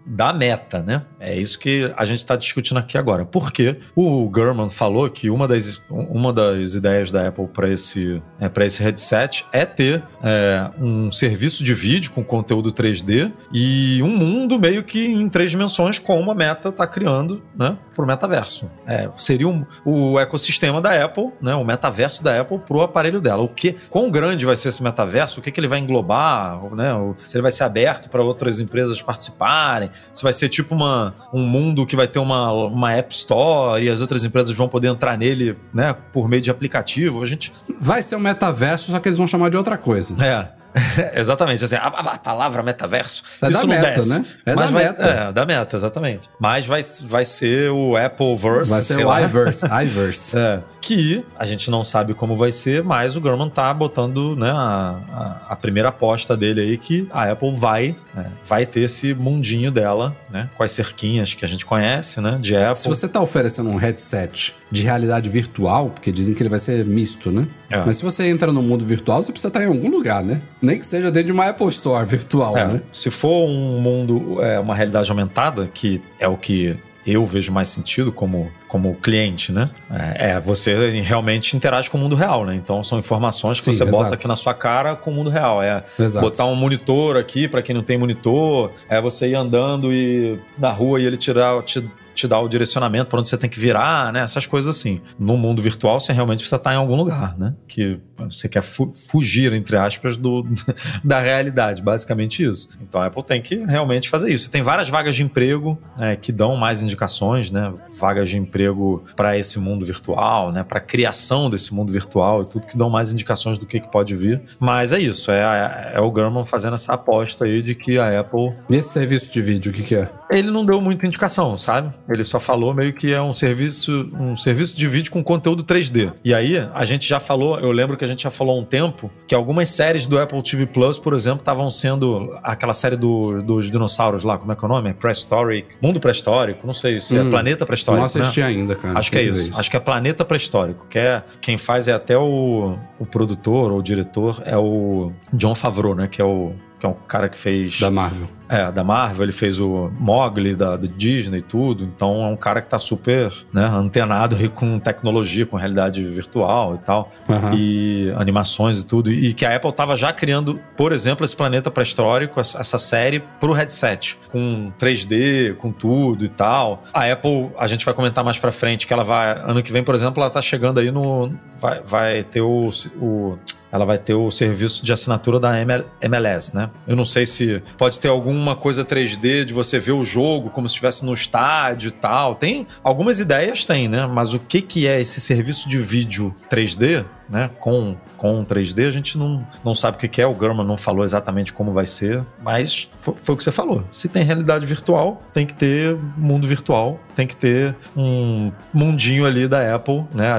da meta, né? É isso que a gente está discutindo aqui agora. Porque o Gurman falou que uma das, uma das ideias da Apple para esse, é, esse headset é ter é, um serviço de vídeo com conteúdo 3D e um mundo meio que em três dimensões, como a Meta está criando né, para o metaverso. É, seria um, o ecossistema da Apple, né, o metaverso da Apple para o aparelho dela. O que, quão grande vai ser esse metaverso? O que, que ele vai englobar? Né, se ele vai ser aberto para outras empresas participarem? Se vai ser tipo uma, um mundo que vai ter uma, uma App Store e as outras empresas vão poder entrar nele, né, por meio de aplicativo. A gente. Vai ser um metaverso, só que eles vão chamar de outra coisa. É. [LAUGHS] exatamente. Assim, a, a, palavra metaverso, é isso não meta, desce. Né? É Mas da vai, meta. É, da meta, exatamente. Mas vai, vai ser o Appleverse. Vai ser o iVerse. [LAUGHS] iVerse. É, que a gente não sabe como vai ser, mas o Gurman tá botando né, a, a, a primeira aposta dele aí que a Apple vai, né, vai ter esse mundinho dela, né? Com as cerquinhas que a gente conhece, né? De Apple. Se você tá oferecendo um headset de realidade virtual, porque dizem que ele vai ser misto, né? É. Mas se você entra no mundo virtual, você precisa estar em algum lugar, né? Nem que seja dentro de uma Apple Store virtual, é, né? Se for um mundo, é, uma realidade aumentada, que é o que eu vejo mais sentido como, como cliente, né? É, é, você realmente interage com o mundo real, né? Então são informações que Sim, você exato. bota aqui na sua cara com o mundo real. É exato. botar um monitor aqui para quem não tem monitor, é você ir andando e na rua e ele tirar, te te dá o direcionamento para onde você tem que virar, né? Essas coisas assim. No mundo virtual, você realmente precisa estar em algum lugar, né? Que você quer fu fugir, entre aspas, do, [LAUGHS] da realidade. Basicamente isso. Então a Apple tem que realmente fazer isso. Tem várias vagas de emprego é, que dão mais indicações, né? Vagas de emprego para esse mundo virtual, né? Para criação desse mundo virtual e tudo que dão mais indicações do que, que pode vir. Mas é isso, é, é o Gurman fazendo essa aposta aí de que a Apple. E esse serviço de vídeo, o que, que é? Ele não deu muita indicação, sabe? Ele só falou meio que é um serviço, um serviço de vídeo com conteúdo 3D. E aí, a gente já falou, eu lembro que a gente já falou há um tempo que algumas séries do Apple TV Plus, por exemplo, estavam sendo aquela série do, dos dinossauros lá, como é que é o nome? Prehistoric, Mundo Pré-Histórico, não sei se é hum, é Planeta Pré-Histórico. Não assisti né? ainda, cara. Acho que é isso. isso. Acho que é Planeta Pré-Histórico, que é quem faz é até o, o produtor ou o diretor é o John Favreau, né? Que é o que é um cara que fez. Da Marvel. É, da Marvel, ele fez o Mogli da, da Disney e tudo. Então é um cara que tá super né, antenado com tecnologia, com realidade virtual e tal. Uhum. E animações e tudo. E que a Apple tava já criando, por exemplo, esse planeta pré-histórico, essa série, pro headset. Com 3D, com tudo e tal. A Apple, a gente vai comentar mais pra frente, que ela vai. Ano que vem, por exemplo, ela tá chegando aí no. Vai, vai ter o, o ela vai ter o serviço de assinatura da MLS, né? Eu não sei se pode ter alguma coisa 3D de você ver o jogo como se estivesse no estádio e tal. Tem algumas ideias, tem, né? Mas o que, que é esse serviço de vídeo 3D? Né, com, com 3D, a gente não, não sabe o que é. O Gurman não falou exatamente como vai ser, mas foi, foi, o que você falou. Se tem realidade virtual, tem que ter mundo virtual, tem que ter um mundinho ali da Apple, né?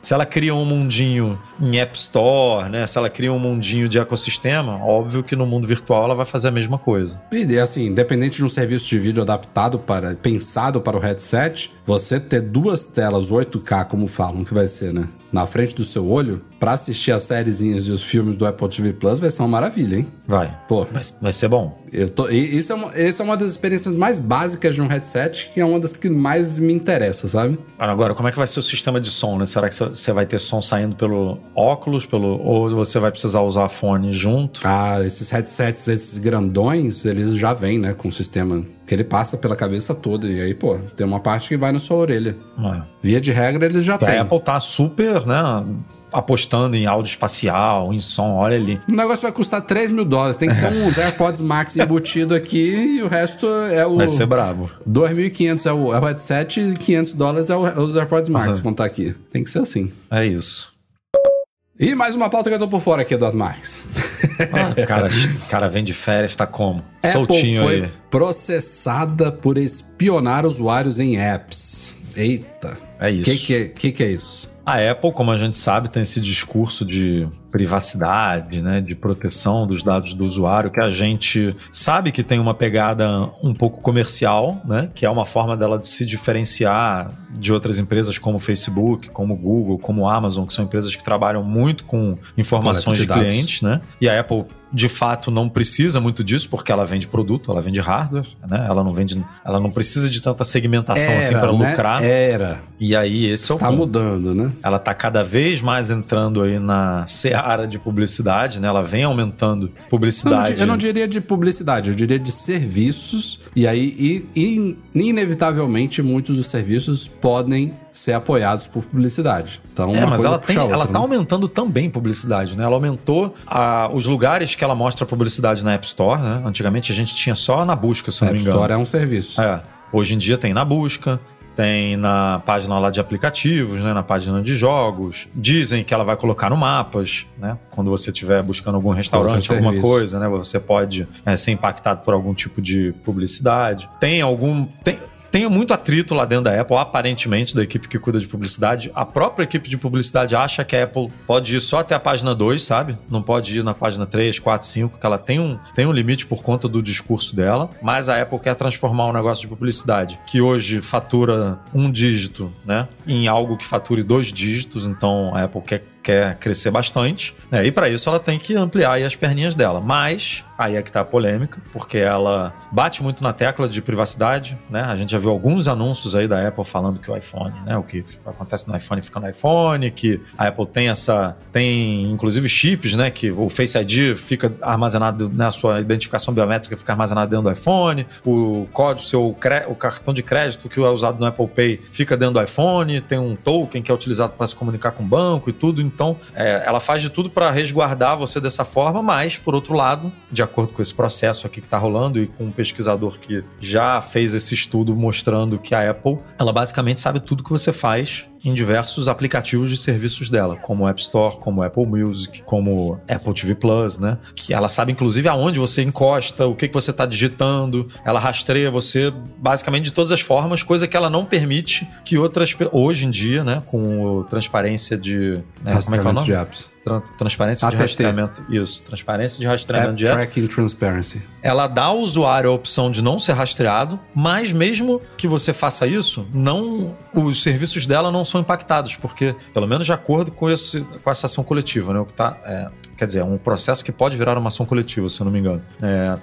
Se ela cria um mundinho em App Store, né? Se ela cria um mundinho de ecossistema, óbvio que no mundo virtual ela vai fazer a mesma coisa. E assim, independente de um serviço de vídeo adaptado para, pensado para o headset, você ter duas telas 8K, como falam que vai ser, né? na frente do seu olho para assistir as sériezinhas e os filmes do Apple TV Plus vai ser uma maravilha, hein? Vai. Pô, vai, vai ser bom. Eu tô, isso, é uma, isso é uma das experiências mais básicas de um headset, que é uma das que mais me interessa, sabe? Agora, como é que vai ser o sistema de som, né? Será que você vai ter som saindo pelo óculos, pelo ou você vai precisar usar fone junto? Ah, esses headsets, esses grandões, eles já vêm, né, com o sistema que ele passa pela cabeça toda. E aí, pô, tem uma parte que vai na sua orelha. É. Via de regra, ele já tem. A Apple tá super, né? Apostando em áudio espacial, em som, olha ali. O negócio vai custar 3 mil dólares. Tem que ter uns [LAUGHS] AirPods Max embutido aqui e o resto é o. Vai ser brabo. 2.500 é o, é o headset e 500 dólares é, o, é os AirPods Max, uhum. contar aqui. Tem que ser assim. É isso. E mais uma pauta que eu tô por fora aqui, Eduardo Marques. Ah, cara, [LAUGHS] cara vem de férias, tá como? Apple Soltinho foi aí. processada por espionar usuários em apps. Eita. É isso. O que, que, é, que, que é isso? A Apple, como a gente sabe, tem esse discurso de privacidade, né, de proteção dos dados do usuário, que a gente sabe que tem uma pegada um pouco comercial, né, que é uma forma dela de se diferenciar de outras empresas como Facebook, como o Google, como Amazon, que são empresas que trabalham muito com informações de, de clientes, né? E a Apple de fato não precisa muito disso porque ela vende produto, ela vende hardware, né? Ela não vende, ela não precisa de tanta segmentação assim Era, assim para né? lucrar. Era. E aí esse Está é o ponto. mudando, né? Ela está cada vez mais entrando aí na seara de publicidade, né? Ela vem aumentando publicidade. Não, eu não diria de publicidade, eu diria de serviços. E aí, e, e, inevitavelmente, muitos dos serviços podem ser apoiados por publicidade. Então, é, mas ela, tem, outra, ela tá né? aumentando também publicidade, né? Ela aumentou a, os lugares que ela mostra publicidade na App Store, né? Antigamente a gente tinha só na busca, se não me engano. App Store é um serviço. É. Hoje em dia tem na busca, tem na página lá de aplicativos, né, na página de jogos. Dizem que ela vai colocar no mapas, né? Quando você estiver buscando algum restaurante, alguma coisa, né? Você pode é, ser impactado por algum tipo de publicidade. Tem algum. Tem, tem muito atrito lá dentro da Apple, aparentemente, da equipe que cuida de publicidade. A própria equipe de publicidade acha que a Apple pode ir só até a página 2, sabe? Não pode ir na página 3, 4, 5, que ela tem um, tem um limite por conta do discurso dela. Mas a Apple quer transformar o um negócio de publicidade, que hoje fatura um dígito, né? Em algo que fature dois dígitos. Então a Apple quer quer crescer bastante, né? e para isso ela tem que ampliar as perninhas dela. Mas aí é que tá a polêmica, porque ela bate muito na tecla de privacidade, né? A gente já viu alguns anúncios aí da Apple falando que o iPhone, né? O que acontece no iPhone fica no iPhone, que a Apple tem essa, tem inclusive chips, né? Que o Face ID fica armazenado, né? A sua identificação biométrica fica armazenada dentro do iPhone, o código, seu o cartão de crédito que é usado no Apple Pay fica dentro do iPhone, tem um token que é utilizado para se comunicar com o banco e tudo Então, é, ela faz de tudo para resguardar você dessa forma, mas, por outro lado, de acordo com esse processo aqui que está rolando e com um pesquisador que já fez esse estudo mostrando que a Apple, ela basicamente sabe tudo que você faz em diversos aplicativos de serviços dela, como o App Store, como o Apple Music, como Apple TV Plus, né? Que ela sabe inclusive aonde você encosta, o que, que você está digitando, ela rastreia você basicamente de todas as formas, coisa que ela não permite que outras hoje em dia, né, com transparência de, né, como é que é o nome? de apps transparência ATT. de rastreamento. Isso, transparência de rastreamento App de Tracking Transparency. Ela dá ao usuário a opção de não ser rastreado, mas mesmo que você faça isso, não os serviços dela não são impactados, porque, pelo menos de acordo com, esse, com essa ação coletiva, né? O que tá, é, quer dizer, é um processo que pode virar uma ação coletiva, se eu não me engano.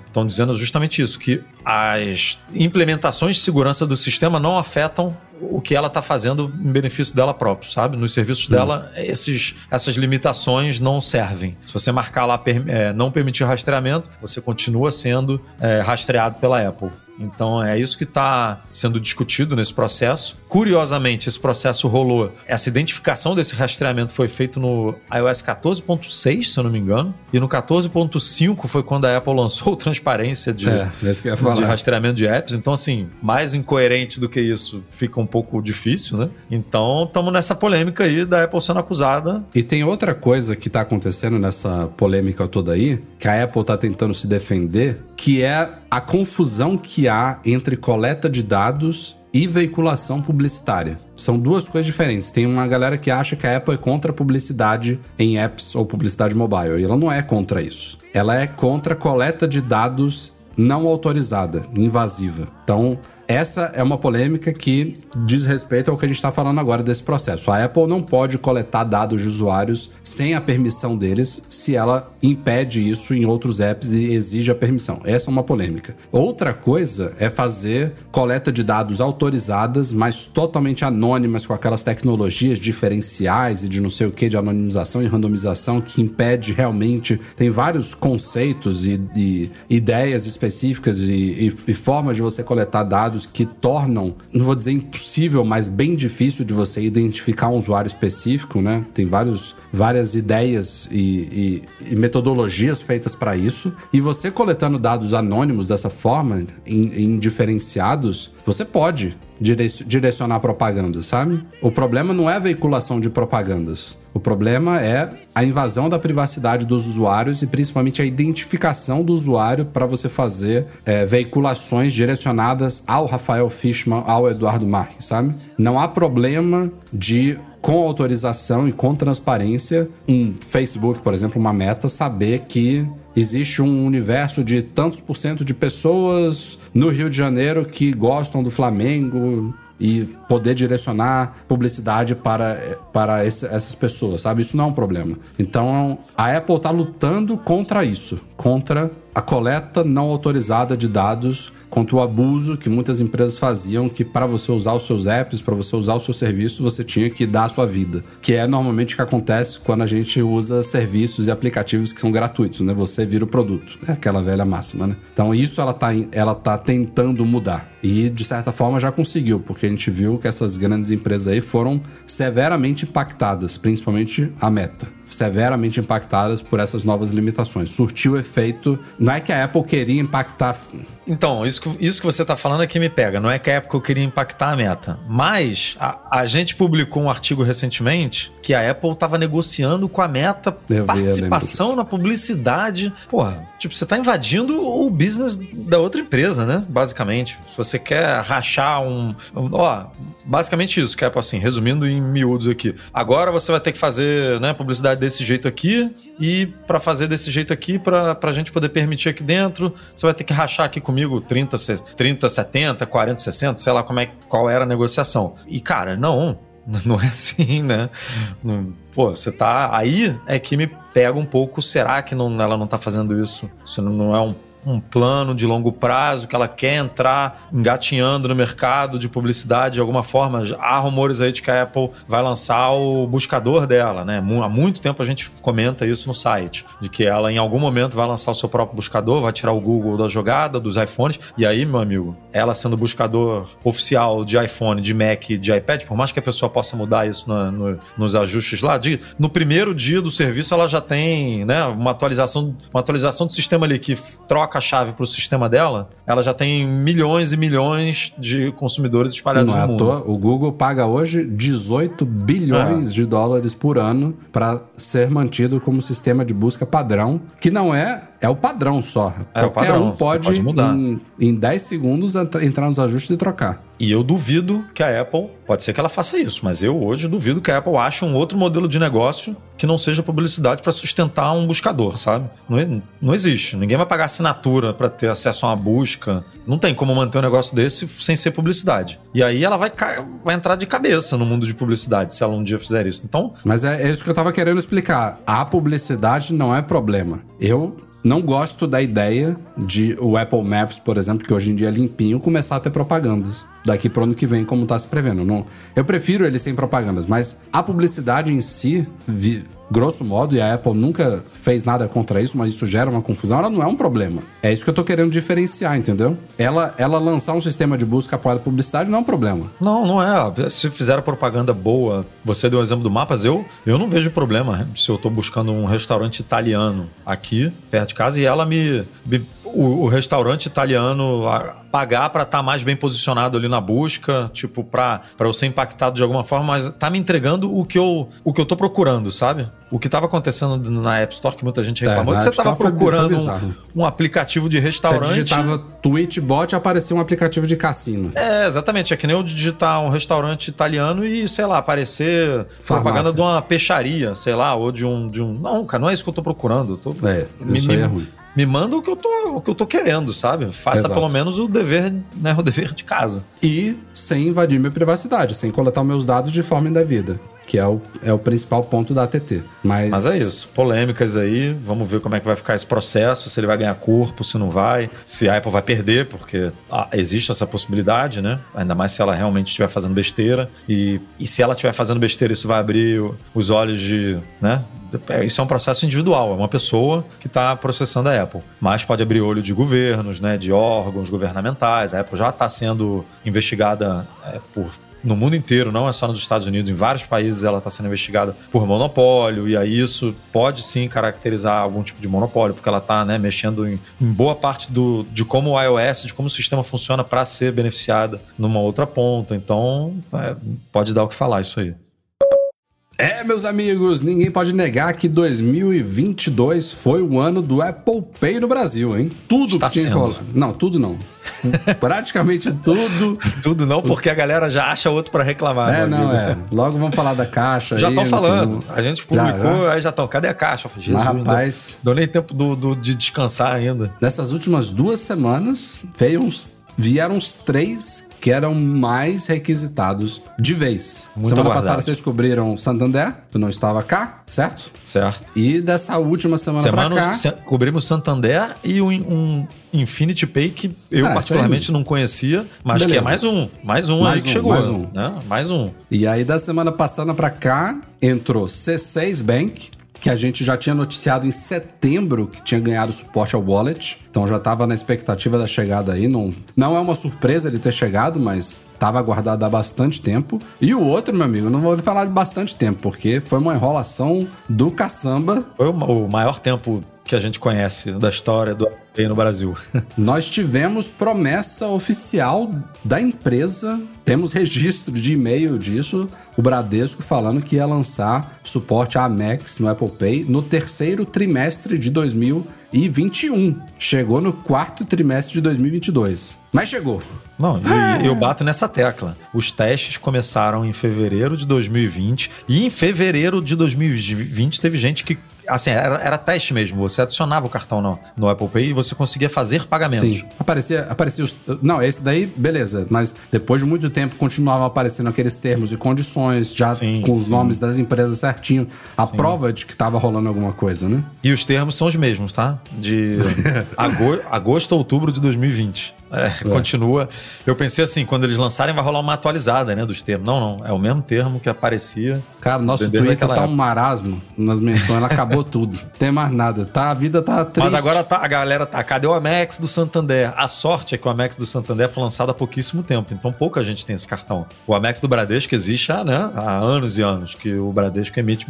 Estão é, dizendo justamente isso, que as implementações de segurança do sistema não afetam o que ela está fazendo em benefício dela própria, sabe? Nos serviços dela, esses, essas limitações não servem. Se você marcar lá é, não permitir rastreamento, você continua sendo é, rastreado pela Apple. Então é isso que está sendo discutido nesse processo. Curiosamente, esse processo rolou. Essa identificação desse rastreamento foi feito no iOS 14.6, se eu não me engano. E no 14.5 foi quando a Apple lançou transparência de, é, de rastreamento de apps. Então, assim, mais incoerente do que isso fica um pouco difícil, né? Então, estamos nessa polêmica aí da Apple sendo acusada. E tem outra coisa que está acontecendo nessa polêmica toda aí, que a Apple está tentando se defender, que é a confusão que há entre coleta de dados e veiculação publicitária. São duas coisas diferentes. Tem uma galera que acha que a Apple é contra a publicidade em apps ou publicidade mobile, e ela não é contra isso. Ela é contra a coleta de dados não autorizada, invasiva. Então, essa é uma polêmica que diz respeito ao que a gente está falando agora desse processo. A Apple não pode coletar dados de usuários sem a permissão deles se ela impede isso em outros apps e exige a permissão. Essa é uma polêmica. Outra coisa é fazer coleta de dados autorizadas, mas totalmente anônimas com aquelas tecnologias diferenciais e de não sei o que de anonimização e randomização que impede realmente. Tem vários conceitos e, e ideias específicas e, e, e formas de você coletar dados dados que tornam, não vou dizer impossível, mas bem difícil de você identificar um usuário específico, né? Tem vários, várias ideias e, e, e metodologias feitas para isso. E você coletando dados anônimos dessa forma, indiferenciados, você pode direcionar propaganda, sabe? O problema não é a veiculação de propagandas. O problema é a invasão da privacidade dos usuários e principalmente a identificação do usuário para você fazer é, veiculações direcionadas ao Rafael Fishman, ao Eduardo Marques, sabe? Não há problema de com autorização e com transparência, um Facebook, por exemplo, uma meta, saber que existe um universo de tantos por cento de pessoas no Rio de Janeiro que gostam do Flamengo e poder direcionar publicidade para, para esse, essas pessoas, sabe? Isso não é um problema. Então a Apple está lutando contra isso, contra a coleta não autorizada de dados contra o abuso que muitas empresas faziam, que para você usar os seus apps, para você usar o seu serviço, você tinha que dar a sua vida. Que é normalmente o que acontece quando a gente usa serviços e aplicativos que são gratuitos, né? Você vira o produto. É aquela velha máxima, né? Então isso ela tá, ela tá tentando mudar. E de certa forma já conseguiu, porque a gente viu que essas grandes empresas aí foram severamente impactadas, principalmente a Meta severamente impactadas por essas novas limitações. Surtiu efeito. Não é que a Apple queria impactar. Então, isso que, isso que você está falando é que me pega. Não é que a Apple queria impactar a meta. Mas a, a gente publicou um artigo recentemente que a Apple estava negociando com a meta eu participação na publicidade. Porra, tipo, você está invadindo o business da outra empresa, né? Basicamente. Se você quer rachar um. um ó, basicamente isso, que é assim, resumindo em miúdos aqui. Agora você vai ter que fazer né, publicidade desse jeito aqui e para fazer desse jeito aqui, para a gente poder permitir aqui dentro, você vai ter que rachar aqui comigo 30, 30 70, 40, 60, sei lá como é, qual era a negociação. E cara, não, [LAUGHS] não é assim, né? Pô, você tá. Aí é que me pega um pouco. Será que não, ela não tá fazendo isso? Isso não é um um plano de longo prazo, que ela quer entrar engatinhando no mercado de publicidade de alguma forma. Há rumores aí de que a Apple vai lançar o buscador dela, né? Há muito tempo a gente comenta isso no site, de que ela em algum momento vai lançar o seu próprio buscador, vai tirar o Google da jogada, dos iPhones. E aí, meu amigo, ela sendo buscador oficial de iPhone, de Mac, de iPad, por mais que a pessoa possa mudar isso no, no, nos ajustes lá, de, no primeiro dia do serviço ela já tem né, uma atualização, uma atualização do sistema ali que troca a chave para o sistema dela, ela já tem milhões e milhões de consumidores espalhados Não no é mundo. Toa, o Google paga hoje 18 bilhões é. de dólares por ano para ser mantido como sistema de busca padrão, que não é é o padrão só. É Qualquer padrão, um pode, pode mudar. Em, em 10 segundos entrar nos ajustes e trocar. E eu duvido que a Apple, pode ser que ela faça isso, mas eu hoje duvido que a Apple ache um outro modelo de negócio que não seja publicidade para sustentar um buscador, sabe? Não, não existe. Ninguém vai pagar assinatura para ter acesso a uma busca. Não tem como manter um negócio desse sem ser publicidade. E aí ela vai, vai entrar de cabeça no mundo de publicidade se ela um dia fizer isso. Então. Mas é, é isso que eu tava querendo explicar. A publicidade não é problema. Eu não gosto da ideia de o Apple Maps, por exemplo, que hoje em dia é limpinho, começar a ter propagandas daqui para o ano que vem, como está se prevendo. Não, eu prefiro ele sem propagandas, mas a publicidade em si, vi, grosso modo, e a Apple nunca fez nada contra isso, mas isso gera uma confusão, ela não é um problema. É isso que eu tô querendo diferenciar, entendeu? Ela, ela lançar um sistema de busca apoiado publicidade não é um problema. Não, não é. Se fizer propaganda boa, você deu o exemplo do Mapas, eu, eu não vejo problema se eu tô buscando um restaurante italiano aqui, perto de casa, e ela me. me o, o restaurante italiano pagar para estar tá mais bem posicionado ali na busca, tipo, para eu ser impactado de alguma forma, mas tá me entregando o que eu, o que eu tô procurando, sabe? O que estava acontecendo na App Store, que muita gente é, reclamou, é, que você estava procurando um, um, aplicativo de restaurante. Você digitava Twitchbot e aparecia um aplicativo de cassino. É, exatamente. É que nem eu digitar um restaurante italiano e, sei lá, aparecer Farmácia. propaganda de uma peixaria, sei lá, ou de um, de um. Não, cara, não é isso que eu tô procurando. Eu tô... É, isso aí é ruim me manda o que eu tô, o que eu tô querendo, sabe? Faça Exato. pelo menos o dever, né, o dever de casa. E sem invadir minha privacidade, sem coletar meus dados de forma indevida que é o, é o principal ponto da ATT. Mas... Mas é isso. Polêmicas aí, vamos ver como é que vai ficar esse processo, se ele vai ganhar corpo, se não vai, se a Apple vai perder, porque ah, existe essa possibilidade, né? Ainda mais se ela realmente estiver fazendo besteira. E, e se ela estiver fazendo besteira, isso vai abrir os olhos de, né? Isso é um processo individual, é uma pessoa que está processando a Apple. Mas pode abrir olho de governos, né, de órgãos governamentais. A Apple já está sendo investigada é, por no mundo inteiro, não é só nos Estados Unidos, em vários países ela está sendo investigada por monopólio, e aí isso pode sim caracterizar algum tipo de monopólio, porque ela está né, mexendo em, em, boa parte do, de como o iOS, de como o sistema funciona para ser beneficiada numa outra ponta. Então, é, pode dar o que falar isso aí. É, meus amigos, ninguém pode negar que 2022 foi o ano do Apple Pay no Brasil, hein? Tudo Está que tinha rolar. Não, tudo não. [LAUGHS] Praticamente tudo. tudo não, porque a galera já acha outro para reclamar. É, não, é. Logo vamos falar da caixa. Já estão falando. A gente publicou, já, já. aí já estão. Cadê a caixa? falei, Jesus, Mas, rapaz. Tempo do, do, de descansar ainda. Nessas últimas duas semanas, veio uns, vieram uns três que eram mais requisitados de vez. Muito semana aguardado. passada vocês descobriram Santander, que não estava cá, certo? Certo. E dessa última semana, semana pra cá... cobrimos Santander e um, um Infinity Pay que eu ah, particularmente não conhecia, mas Beleza. que é mais um, mais um mais aí um, que chegou. Mais um. Né? Mais um. E aí da semana passada pra cá, entrou C6 Bank, que a gente já tinha noticiado em setembro que tinha ganhado suporte ao wallet. Então já estava na expectativa da chegada aí. Não, não é uma surpresa ele ter chegado, mas estava aguardado há bastante tempo. E o outro, meu amigo, não vou falar de bastante tempo, porque foi uma enrolação do caçamba. Foi o maior tempo que a gente conhece da história do no Brasil. [LAUGHS] Nós tivemos promessa oficial da empresa, temos registro de e-mail disso, o Bradesco falando que ia lançar suporte a Amex no Apple Pay no terceiro trimestre de 2021. Chegou no quarto trimestre de 2022. Mas chegou. Não, eu bato nessa tecla. Os testes começaram em fevereiro de 2020 e em fevereiro de 2020 teve gente que assim, era, era teste mesmo. Você adicionava o cartão no, no Apple Pay e você conseguia fazer pagamentos. Sim. Aparecia, aparecia os. Não, esse daí, beleza. Mas depois de muito tempo continuavam aparecendo aqueles termos e condições, já sim, com os sim. nomes das empresas certinho. A sim. prova de que estava rolando alguma coisa, né? E os termos são os mesmos, tá? De [LAUGHS] agosto, agosto a outubro de 2020. É, é. Continua. Eu pensei assim, quando eles lançarem, vai rolar uma atualizada, né, dos termos. Não, não. É o mesmo termo que aparecia. Cara, nosso Twitter tá época. um marasmo nas menções, ela acabou [LAUGHS] tudo. Não tem mais nada. Tá, a vida tá triste. Mas agora tá, a galera tá. Cadê o Amex do Santander? A sorte é que o Amex do Santander foi lançado há pouquíssimo tempo. Então pouca gente tem esse cartão. O Amex do Bradesco existe há, né, há anos e anos que o Bradesco emite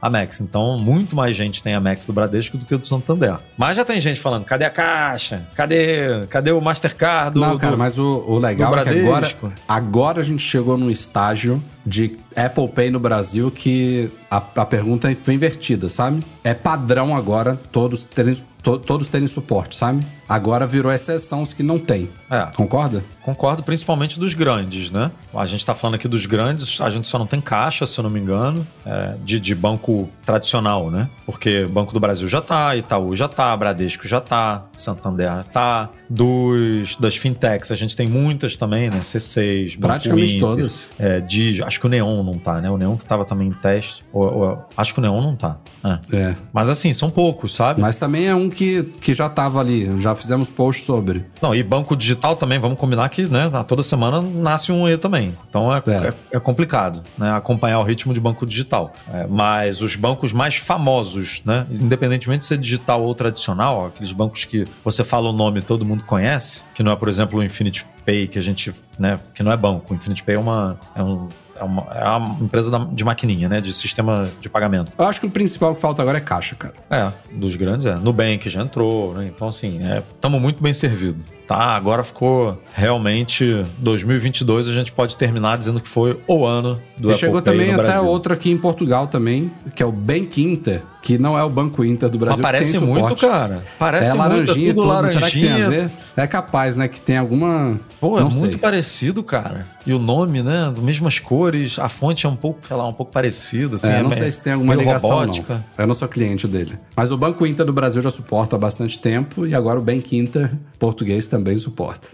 Amex. Então muito mais gente tem Amex do Bradesco do que do Santander. Mas já tem gente falando: cadê a caixa? Cadê, cadê o Master Mastercard. Não, cara, mas o, o legal é que agora, agora a gente chegou num estágio de Apple Pay no Brasil que a, a pergunta foi invertida, sabe? É padrão agora todos terem, to, todos terem suporte, sabe? Agora virou exceção os que não tem. É. Concorda? Concordo, principalmente dos grandes, né? A gente está falando aqui dos grandes, a gente só não tem caixa, se eu não me engano, é, de, de banco tradicional, né? Porque Banco do Brasil já tá, Itaú já tá, Bradesco já tá, Santander já tá. Dos, das fintechs, a gente tem muitas também, né? C6, Banco Praticamente Inter, todas. É, Digi, acho que o Neon não tá, né? O Neon que tava também em teste. Ou, ou, acho que o Neon não tá. É. é. Mas assim, são poucos, sabe? Mas também é um que, que já tava ali, já fizemos post sobre. Não, e banco digital também, vamos combinar que, né, toda semana nasce um E também. Então é, é. é, é complicado, né, acompanhar o ritmo de banco digital. É, mas os bancos mais famosos, né, independentemente de ser digital ou tradicional, aqueles bancos que você fala o nome e todo mundo conhece, que não é, por exemplo, o Infinity Pay, que a gente, né, que não é banco. O Infinity Pay é uma, é um é uma, é uma empresa de maquininha, né? De sistema de pagamento. Eu acho que o principal que falta agora é caixa, cara. É, dos grandes é. Nubank já entrou, né? Então, assim, estamos é, muito bem servidos. Tá, agora ficou realmente 2022 a gente pode terminar dizendo que foi o ano do e Apple chegou também até Brasil. outro aqui em Portugal também, que é o Bank Inter, que não é o Banco Inter do Brasil. Mas parece muito, cara. Parece é laranjinha, muito, é tudo laranjinha. Será que tem a ver? É capaz, né, que tem alguma Pô, é não muito sei. parecido, cara. E o nome, né? Mesmas cores, a fonte é um pouco, sei lá, um pouco parecida. Assim, é, não é sei se tem alguma ligação, robótica. não. Eu não sou cliente dele. Mas o Banco Inter do Brasil já suporta há bastante tempo e agora o Bank Inter português também suporta.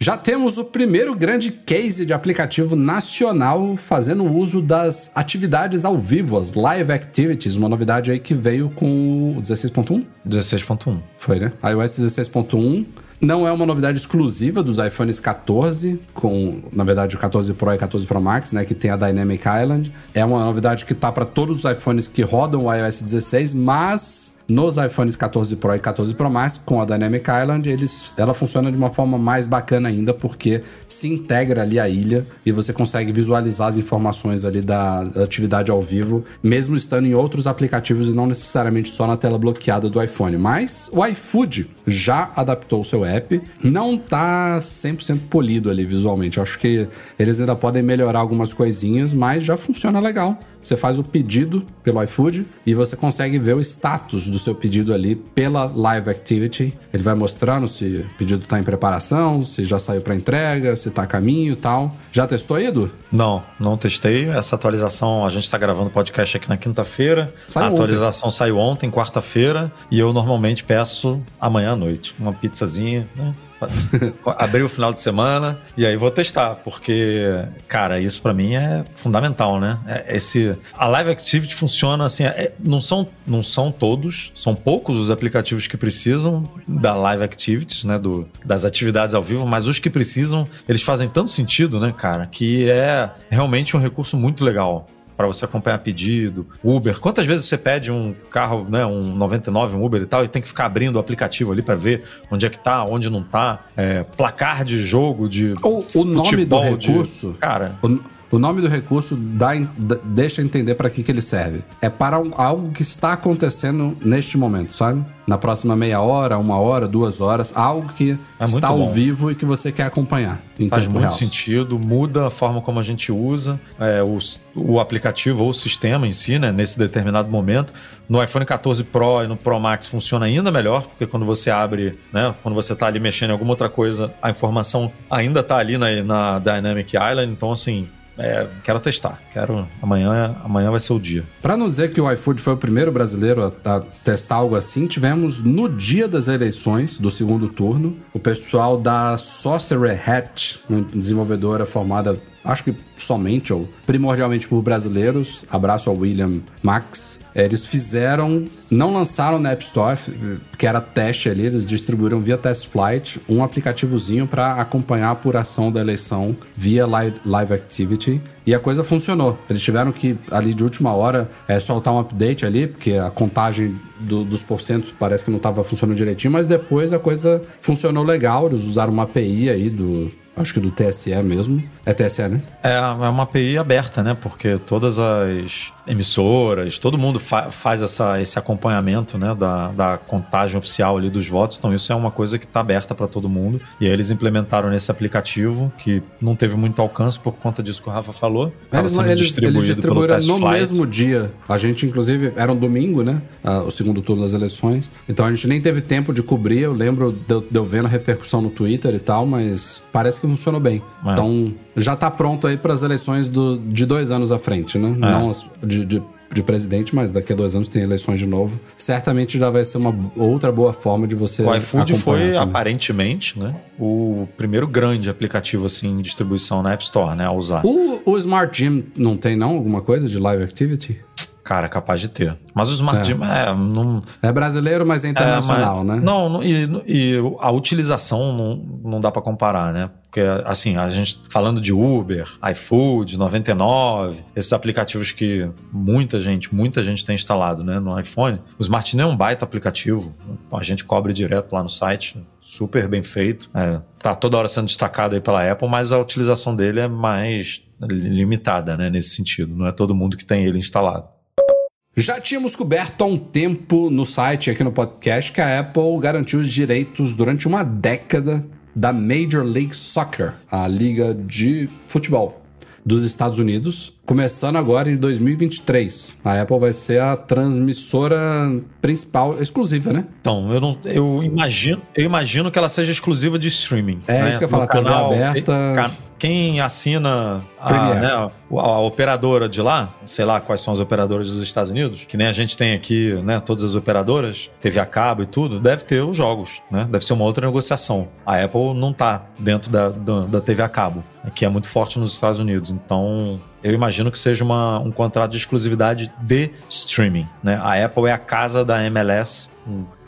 Já temos o primeiro grande case de aplicativo nacional fazendo uso das atividades ao vivo, as live activities, uma novidade aí que veio com o 16.1? 16.1. Foi, né? iOS 16.1 não é uma novidade exclusiva dos iPhones 14, com, na verdade, o 14 Pro e 14 Pro Max, né, que tem a Dynamic Island. É uma novidade que tá para todos os iPhones que rodam o iOS 16, mas nos iPhones 14 Pro e 14 Pro Max, com a Dynamic Island, eles, ela funciona de uma forma mais bacana ainda, porque se integra ali a ilha e você consegue visualizar as informações ali da, da atividade ao vivo, mesmo estando em outros aplicativos e não necessariamente só na tela bloqueada do iPhone. Mas o iFood já adaptou o seu app, não tá 100% polido ali visualmente. acho que eles ainda podem melhorar algumas coisinhas, mas já funciona legal. Você faz o pedido pelo iFood e você consegue ver o status do seu pedido ali pela Live Activity. Ele vai mostrando se o pedido está em preparação, se já saiu para entrega, se está a caminho e tal. Já testou, Edu? Não, não testei. Essa atualização, a gente está gravando o podcast aqui na quinta-feira. A atualização ontem. saiu ontem, quarta-feira, e eu normalmente peço amanhã à noite. Uma pizzazinha, né? [LAUGHS] abrir o final de semana e aí vou testar, porque, cara, isso para mim é fundamental, né? É, esse, a Live Activity funciona assim, é, não, são, não são todos, são poucos os aplicativos que precisam da Live Activities, né? Do, das atividades ao vivo, mas os que precisam, eles fazem tanto sentido, né, cara, que é realmente um recurso muito legal para você acompanhar pedido, Uber. Quantas vezes você pede um carro, né, um 99, um Uber e tal, e tem que ficar abrindo o aplicativo ali para ver onde é que tá, onde não tá, é, placar de jogo, de o, o nome do recurso, de, cara. O, O nome do recurso dá, deixa entender para que, que ele serve. É para um, algo que está acontecendo neste momento, sabe? Na próxima meia hora, uma hora, duas horas, algo que é está ao vivo e que você quer acompanhar. Faz muito real. sentido, muda a forma como a gente usa é, o, o aplicativo ou o sistema em si, né, nesse determinado momento. No iPhone 14 Pro e no Pro Max funciona ainda melhor, porque quando você abre, né, quando você está ali mexendo em alguma outra coisa, a informação ainda está ali na, na Dynamic Island. Então, assim, é, quero testar. Quero. Amanhã, amanhã vai ser o dia. Para não dizer que o iFood foi o primeiro brasileiro a, a, testar algo assim, tivemos no dia das eleições do segundo turno o pessoal da Sorcerer Hat, uma desenvolvedora formada acho que somente ou primordialmente por brasileiros. Abraço ao William Max. Eles fizeram, não lançaram na App Store, que era teste ali, eles distribuíram via Test Flight um aplicativozinho para acompanhar a apuração da eleição via live, live Activity. E a coisa funcionou. Eles tiveram que, ali de última hora, é, soltar um update ali, porque a contagem do, dos porcentos parece que não estava funcionando direitinho, mas depois a coisa funcionou legal. Eles usaram uma API aí do, acho que do TSE mesmo. É TSE, né? É, é uma API aberta, né? Porque todas as emissoras, todo mundo fa faz essa, esse acompanhamento né, da, da contagem oficial ali dos votos, então isso é uma coisa que está aberta para todo mundo. E aí eles implementaram nesse aplicativo, que não teve muito alcance por conta disso que o Rafa falou. Eles, eles, eles distribuíram no Flight. mesmo dia. A gente, inclusive, era um domingo, né? O segundo turno das eleições. Então a gente nem teve tempo de cobrir. Eu lembro de, de eu vendo a repercussão no Twitter e tal, mas parece que funcionou bem. É. Então já está pronto aí para as eleições do, de dois anos à frente, né? É. Não as, de, de, de, presidente, mas daqui a dois anos tem eleições de novo. Certamente já vai ser uma outra boa forma de você. O iFood foi, também. aparentemente, né? O primeiro grande aplicativo assim de distribuição na App Store, né? A usar. O, o Smart Gym não tem, não? Alguma coisa de live activity? Cara, capaz de ter. Mas o Smart é. Gym é, não... é brasileiro, mas é internacional, é, mas, né? Não, não e, e, a utilização não, não dá para comparar, né? Porque, assim, a gente falando de Uber, iFood, 99, esses aplicativos que muita gente, muita gente tem instalado né, no iPhone, o Smart Gym é um baita aplicativo. A gente cobre direto lá no site, super bem feito. É, tá toda hora sendo destacado aí pela Apple, mas a utilização dele é mais limitada, né, nesse sentido. Não é todo mundo que tem ele instalado. Já tínhamos coberto há um tempo no site aqui no podcast que a Apple garantiu os direitos durante uma década da Major League Soccer, a liga de futebol dos Estados Unidos, começando agora em 2023. A Apple vai ser a transmissora principal, exclusiva, né? Então, eu não, eu imagino, eu imagino que ela seja exclusiva de streaming. É né? isso que eu ia falar, TV aberta. Quem assina a, né, a, a, operadora de lá, sei lá quais são as operadoras dos Estados Unidos, que nem a gente tem aqui, né, todas as operadoras, TV a cabo e tudo, deve ter os jogos, né? Deve ser uma outra negociação. A Apple não tá dentro da, da, da TV a cabo, que é muito forte nos Estados Unidos. Então, eu imagino que seja uma, um contrato de exclusividade de streaming. Né? A Apple é a casa da MLS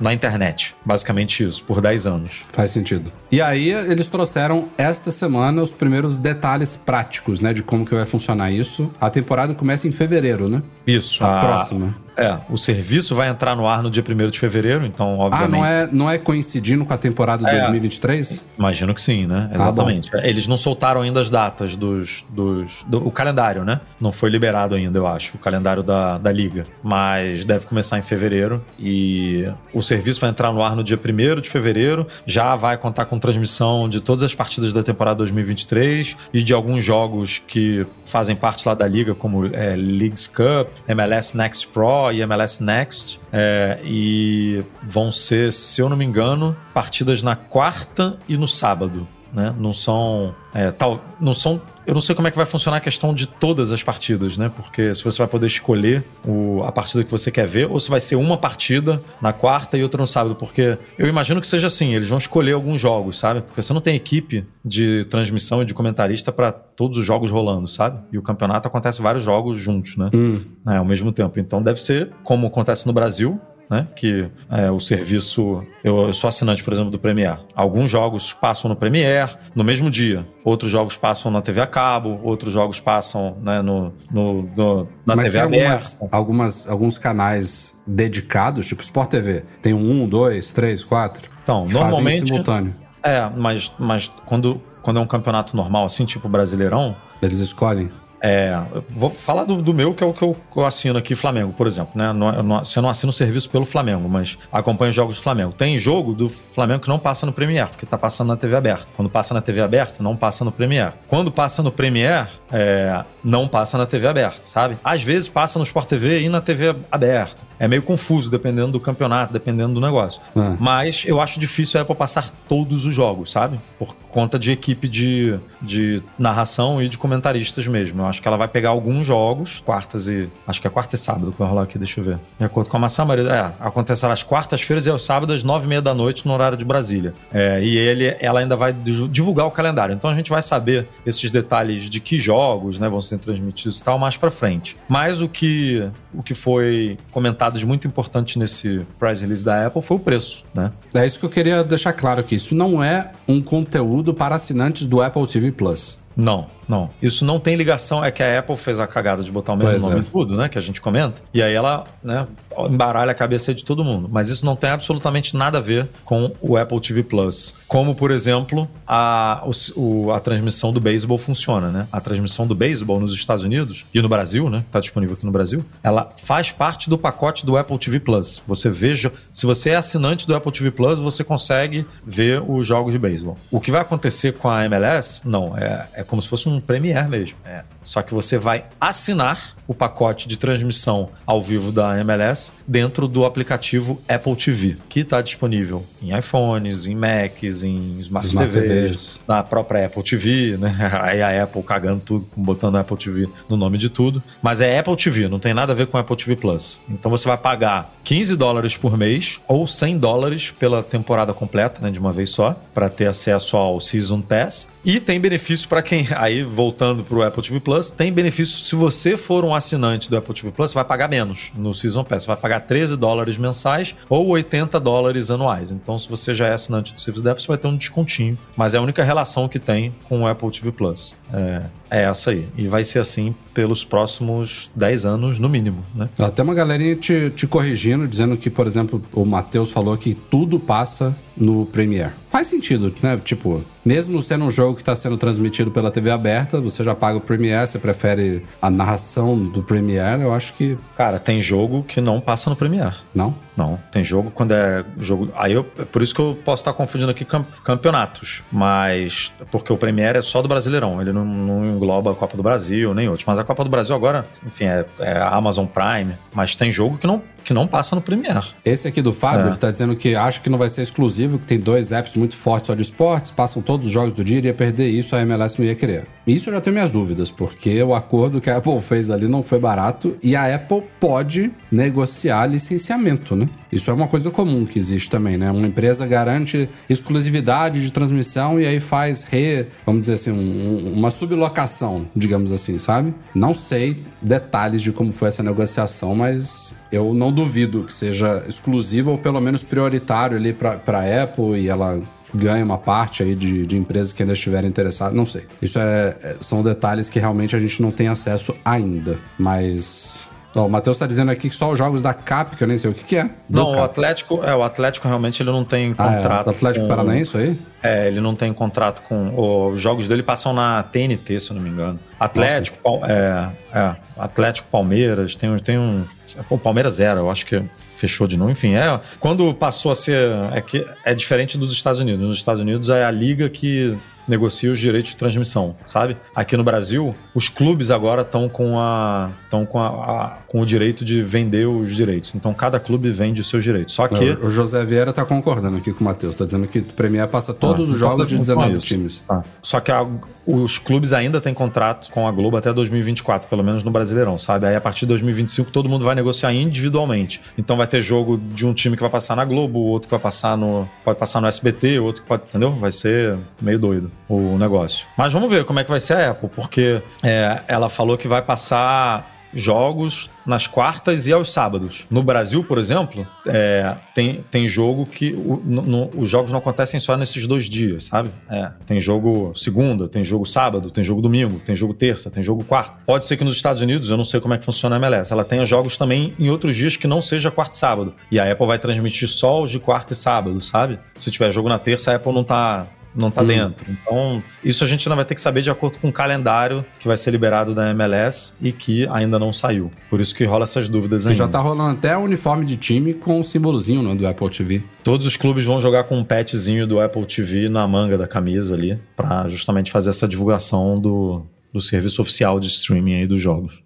na internet. Basicamente isso, por 10 anos. Faz sentido. E aí eles trouxeram esta semana os primeiros detalhes práticos, né, de como que vai funcionar isso. A temporada começa em fevereiro, né? Isso. A, a próxima. É, o serviço vai entrar no ar no dia 1 de fevereiro, então, obviamente. Ah, não é, não é coincidindo com a temporada de é, 2023? Imagino que sim, né? Ah, Exatamente. Ah, Eles não soltaram ainda as datas dos. dos do, o calendário, né? Não foi liberado ainda, eu acho, o calendário da, da Liga. Mas deve começar em fevereiro e o serviço vai entrar no ar no dia 1 de fevereiro. Já vai contar com transmissão de todas as partidas da temporada 2023 e de alguns jogos que fazem parte lá da Liga, como é, Leagues Cup, MLS Next Pro e MLS Next. É, e vão ser, se eu não me engano, partidas na quarta e no sábado. Né? Não são. É, tal, não são eu não sei como é que vai funcionar a questão de todas as partidas, né? Porque se você vai poder escolher o, a partida que você quer ver, ou se vai ser uma partida na quarta e outra no sábado. Porque eu imagino que seja assim, eles vão escolher alguns jogos, sabe? Porque você não tem equipe de transmissão e de comentarista para todos os jogos rolando, sabe? E o campeonato acontece vários jogos juntos, né? Hum. É, ao mesmo tempo. Então deve ser como acontece no Brasil, né? Que é, o serviço. Eu, eu, sou assinante, por exemplo, do Premiere. Alguns jogos passam no Premiere no mesmo dia. Outros jogos passam na TV a cabo, outros jogos passam né, no, no, no, na Mas TV tem algumas, algumas, alguns canais dedicados, tipo Sport TV. Tem um, dois, três, quatro. Então, normalmente. simultâneo. É, mas, mas quando, quando é um campeonato normal, assim, tipo Brasileirão. Eles escolhem. É, vou falar do, do, meu, que é o que eu, eu, assino aqui, Flamengo, por exemplo. Né? Não, não, você não assina o serviço pelo Flamengo, mas acompanha os jogos do Flamengo. Tem jogo do Flamengo que não passa no Premiere, porque tá passando na TV aberta. Quando passa na TV aberta, não passa no Premiere. Quando passa no Premiere, é, não passa na TV aberta, sabe? Às vezes passa no Sport TV e na TV aberta. É meio confuso, dependendo do campeonato, dependendo do negócio. É. Mas eu acho difícil a Apple passar todos os jogos, sabe? Por conta de equipe de, de narração e de comentaristas mesmo. Eu acho que ela vai pegar alguns jogos, quartas e. Acho que é quarta e sábado que vai rolar aqui, deixa eu ver. De acordo com a Maçã Maria, é, acontecerá às quartas-feiras e aos sábados, nove e meia da noite, no horário de Brasília. É, e ele, ela ainda vai divulgar o calendário. Então a gente vai saber esses detalhes de que jogos né, vão ser transmitidos e tal mais pra frente. Mas o que, o que foi comentado dados muito importantes nesse press release da Apple foi o preço, né? É isso que eu queria deixar claro aqui. Isso não é um conteúdo para assinantes do Apple TV Plus. Não, não. Isso não tem ligação. É que a Apple fez a cagada de botar o mesmo pois nome é. em tudo, né? Que a gente comenta. E aí ela, né, embaralha a cabeça de todo mundo. Mas isso não tem absolutamente nada a ver com o Apple TV Plus. Como, por exemplo, a, o, a transmissão do beisebol funciona, né? A transmissão do beisebol nos Estados Unidos e no Brasil, né? Tá disponível aqui no Brasil. Ela faz parte do pacote do Apple TV Plus. Você veja. Se você é assinante do Apple TV Plus, você consegue ver os jogos de beisebol. O que vai acontecer com a MLS? Não. É, é como se fosse um Premiere mesmo. É. Só que você vai assinar o pacote de transmissão ao vivo da MLS dentro do aplicativo Apple TV, que está disponível em iPhones, em Macs, em Smart, Smart TVs, TVs, na própria Apple TV, né? [LAUGHS] Aí a Apple cagando tudo, botando Apple TV no nome de tudo. Mas é Apple TV, não tem nada a ver com Apple TV Plus. Então você vai pagar 15 dólares por mês ou 100 dólares pela temporada completa, né, de uma vez só, para ter acesso ao Season Pass. E tem benefício para quem, [LAUGHS] aí voltando para o Apple TV Plus, tem benefício se você for um assinante do Apple TV Plus, vai pagar menos no Season Pass. Você vai pagar 13 dólares mensais ou 80 dólares anuais. Então, se você já é assinante do serviço da Apple, você vai ter um descontinho. Mas é a única relação que tem com o Apple TV Plus. É, é essa aí. E vai ser assim pelos próximos 10 anos, no mínimo, né? Até uma galerinha te, te corrigindo, dizendo que, por exemplo, o Matheus falou que tudo passa no Premiere. Faz sentido, né? Tipo, mesmo sendo um jogo que está sendo transmitido pela TV aberta, você já paga o Premiere, você prefere a narração do Premiere, eu acho que. Cara, tem jogo que não passa no Premiere. Não? Não. Tem jogo quando é jogo. Aí eu. Por isso que eu posso estar confundindo aqui campeonatos. Mas. Porque o Premiere é só do Brasileirão. Ele não, não engloba a Copa do Brasil, nem outros. Mas a Copa do Brasil agora, enfim, é, é Amazon Prime. Mas tem jogo que não que não passa no Premiere. Esse aqui do Fábio, é. ele tá dizendo que acha que não vai ser exclusivo, que tem dois apps muito fortes só de esportes, passam todos os jogos do dia e ia perder isso, a MLS não ia querer. Isso eu já tenho minhas dúvidas, porque o acordo que a Apple fez ali não foi barato e a Apple pode negociar licenciamento, né? Isso é uma coisa comum que existe também, né? Uma empresa garante exclusividade de transmissão e aí faz re, vamos dizer assim, um, uma sublocação, digamos assim, sabe? Não sei detalhes de como foi essa negociação, mas eu não duvido que seja exclusivo ou pelo menos prioritário ali para a Apple e ela ganha uma parte aí de, de empresas que ainda estiverem interessadas. Não sei. Isso é, é, são detalhes que realmente a gente não tem acesso ainda. Mas o Matheus está dizendo aqui que só os jogos da CAP, que eu nem sei o que, que é. Não, Cap. o Atlético, é, o Atlético realmente ele não tem contrato. Ah, é, Atlético com, Paranaense aí? É, ele não tem contrato com. Os jogos dele passam na TNT, se eu não me engano. Atlético, é, é, Atlético Palmeiras, tem, tem um. O Palmeiras era, eu acho que fechou de novo. Enfim, é. Quando passou a ser. É, que é diferente dos Estados Unidos. Nos Estados Unidos é a liga que negocia os direitos de transmissão, sabe? Aqui no Brasil, os clubes agora estão com a estão com, a, a, com o direito de vender os direitos. Então cada clube vende os seus direitos. Só que o José Vieira está concordando aqui com o Matheus, está dizendo que o Premier passa todos ah, os jogos de 19 times. Ah. Só que a, os clubes ainda têm contrato com a Globo até 2024, pelo menos no Brasileirão, sabe? Aí a partir de 2025 todo mundo vai negociar individualmente. Então vai ter jogo de um time que vai passar na Globo, outro que vai passar no pode passar no SBT, outro que pode, entendeu? Vai ser meio doido o negócio. Mas vamos ver como é que vai ser a Apple, porque é, ela falou que vai passar jogos nas quartas e aos sábados. No Brasil, por exemplo, é, tem, tem jogo que o, no, os jogos não acontecem só nesses dois dias, sabe? É, tem jogo segunda, tem jogo sábado, tem jogo domingo, tem jogo terça, tem jogo quarta. Pode ser que nos Estados Unidos, eu não sei como é que funciona a MLS, ela tenha jogos também em outros dias que não seja quarta e sábado. E a Apple vai transmitir só os de quarta e sábado, sabe? Se tiver jogo na terça, a Apple não tá não tá hum. dentro. Então, isso a gente ainda vai ter que saber de acordo com o calendário que vai ser liberado da MLS e que ainda não saiu. Por isso que rola essas dúvidas ainda. já tá rolando até uniforme de time com o símbolozinho né, do Apple TV. Todos os clubes vão jogar com um patchzinho do Apple TV na manga da camisa ali, para justamente fazer essa divulgação do, do serviço oficial de streaming aí dos jogos.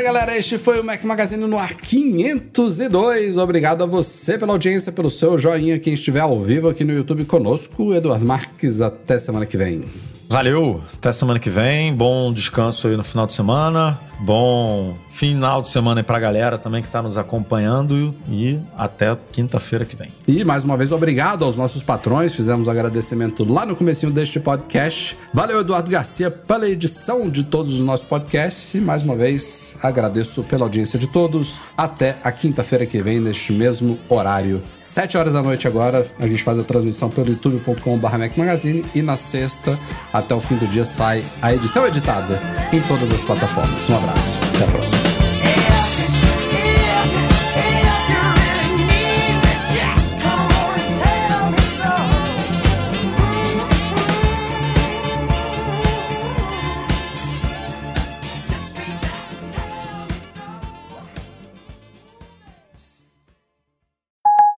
Beleza, galera? Este foi o Mac Magazine no ar 502. Obrigado a você pela audiência, pelo seu joinha, quem estiver ao vivo aqui no YouTube conosco. Eduardo Marques, até semana que vem. Valeu, até semana que vem. Bom descanso aí no final de semana. Bom final de semana aí pra galera também que tá nos acompanhando e até quinta-feira que vem. E mais uma vez, obrigado aos nossos patrões. Fizemos um agradecimento lá no comecinho deste podcast. Valeu, Eduardo Garcia, pela edição de todos os nossos podcasts. E mais uma vez, agradeço pela audiência de todos. Até a quinta-feira que vem, neste mesmo horário. Sete horas da noite agora, a gente faz a transmissão pelo youtube.com.br Magazine e na sexta, até o fim do dia, sai a edição editada em todas as plataformas. Um abraço abraço. Até a próxima.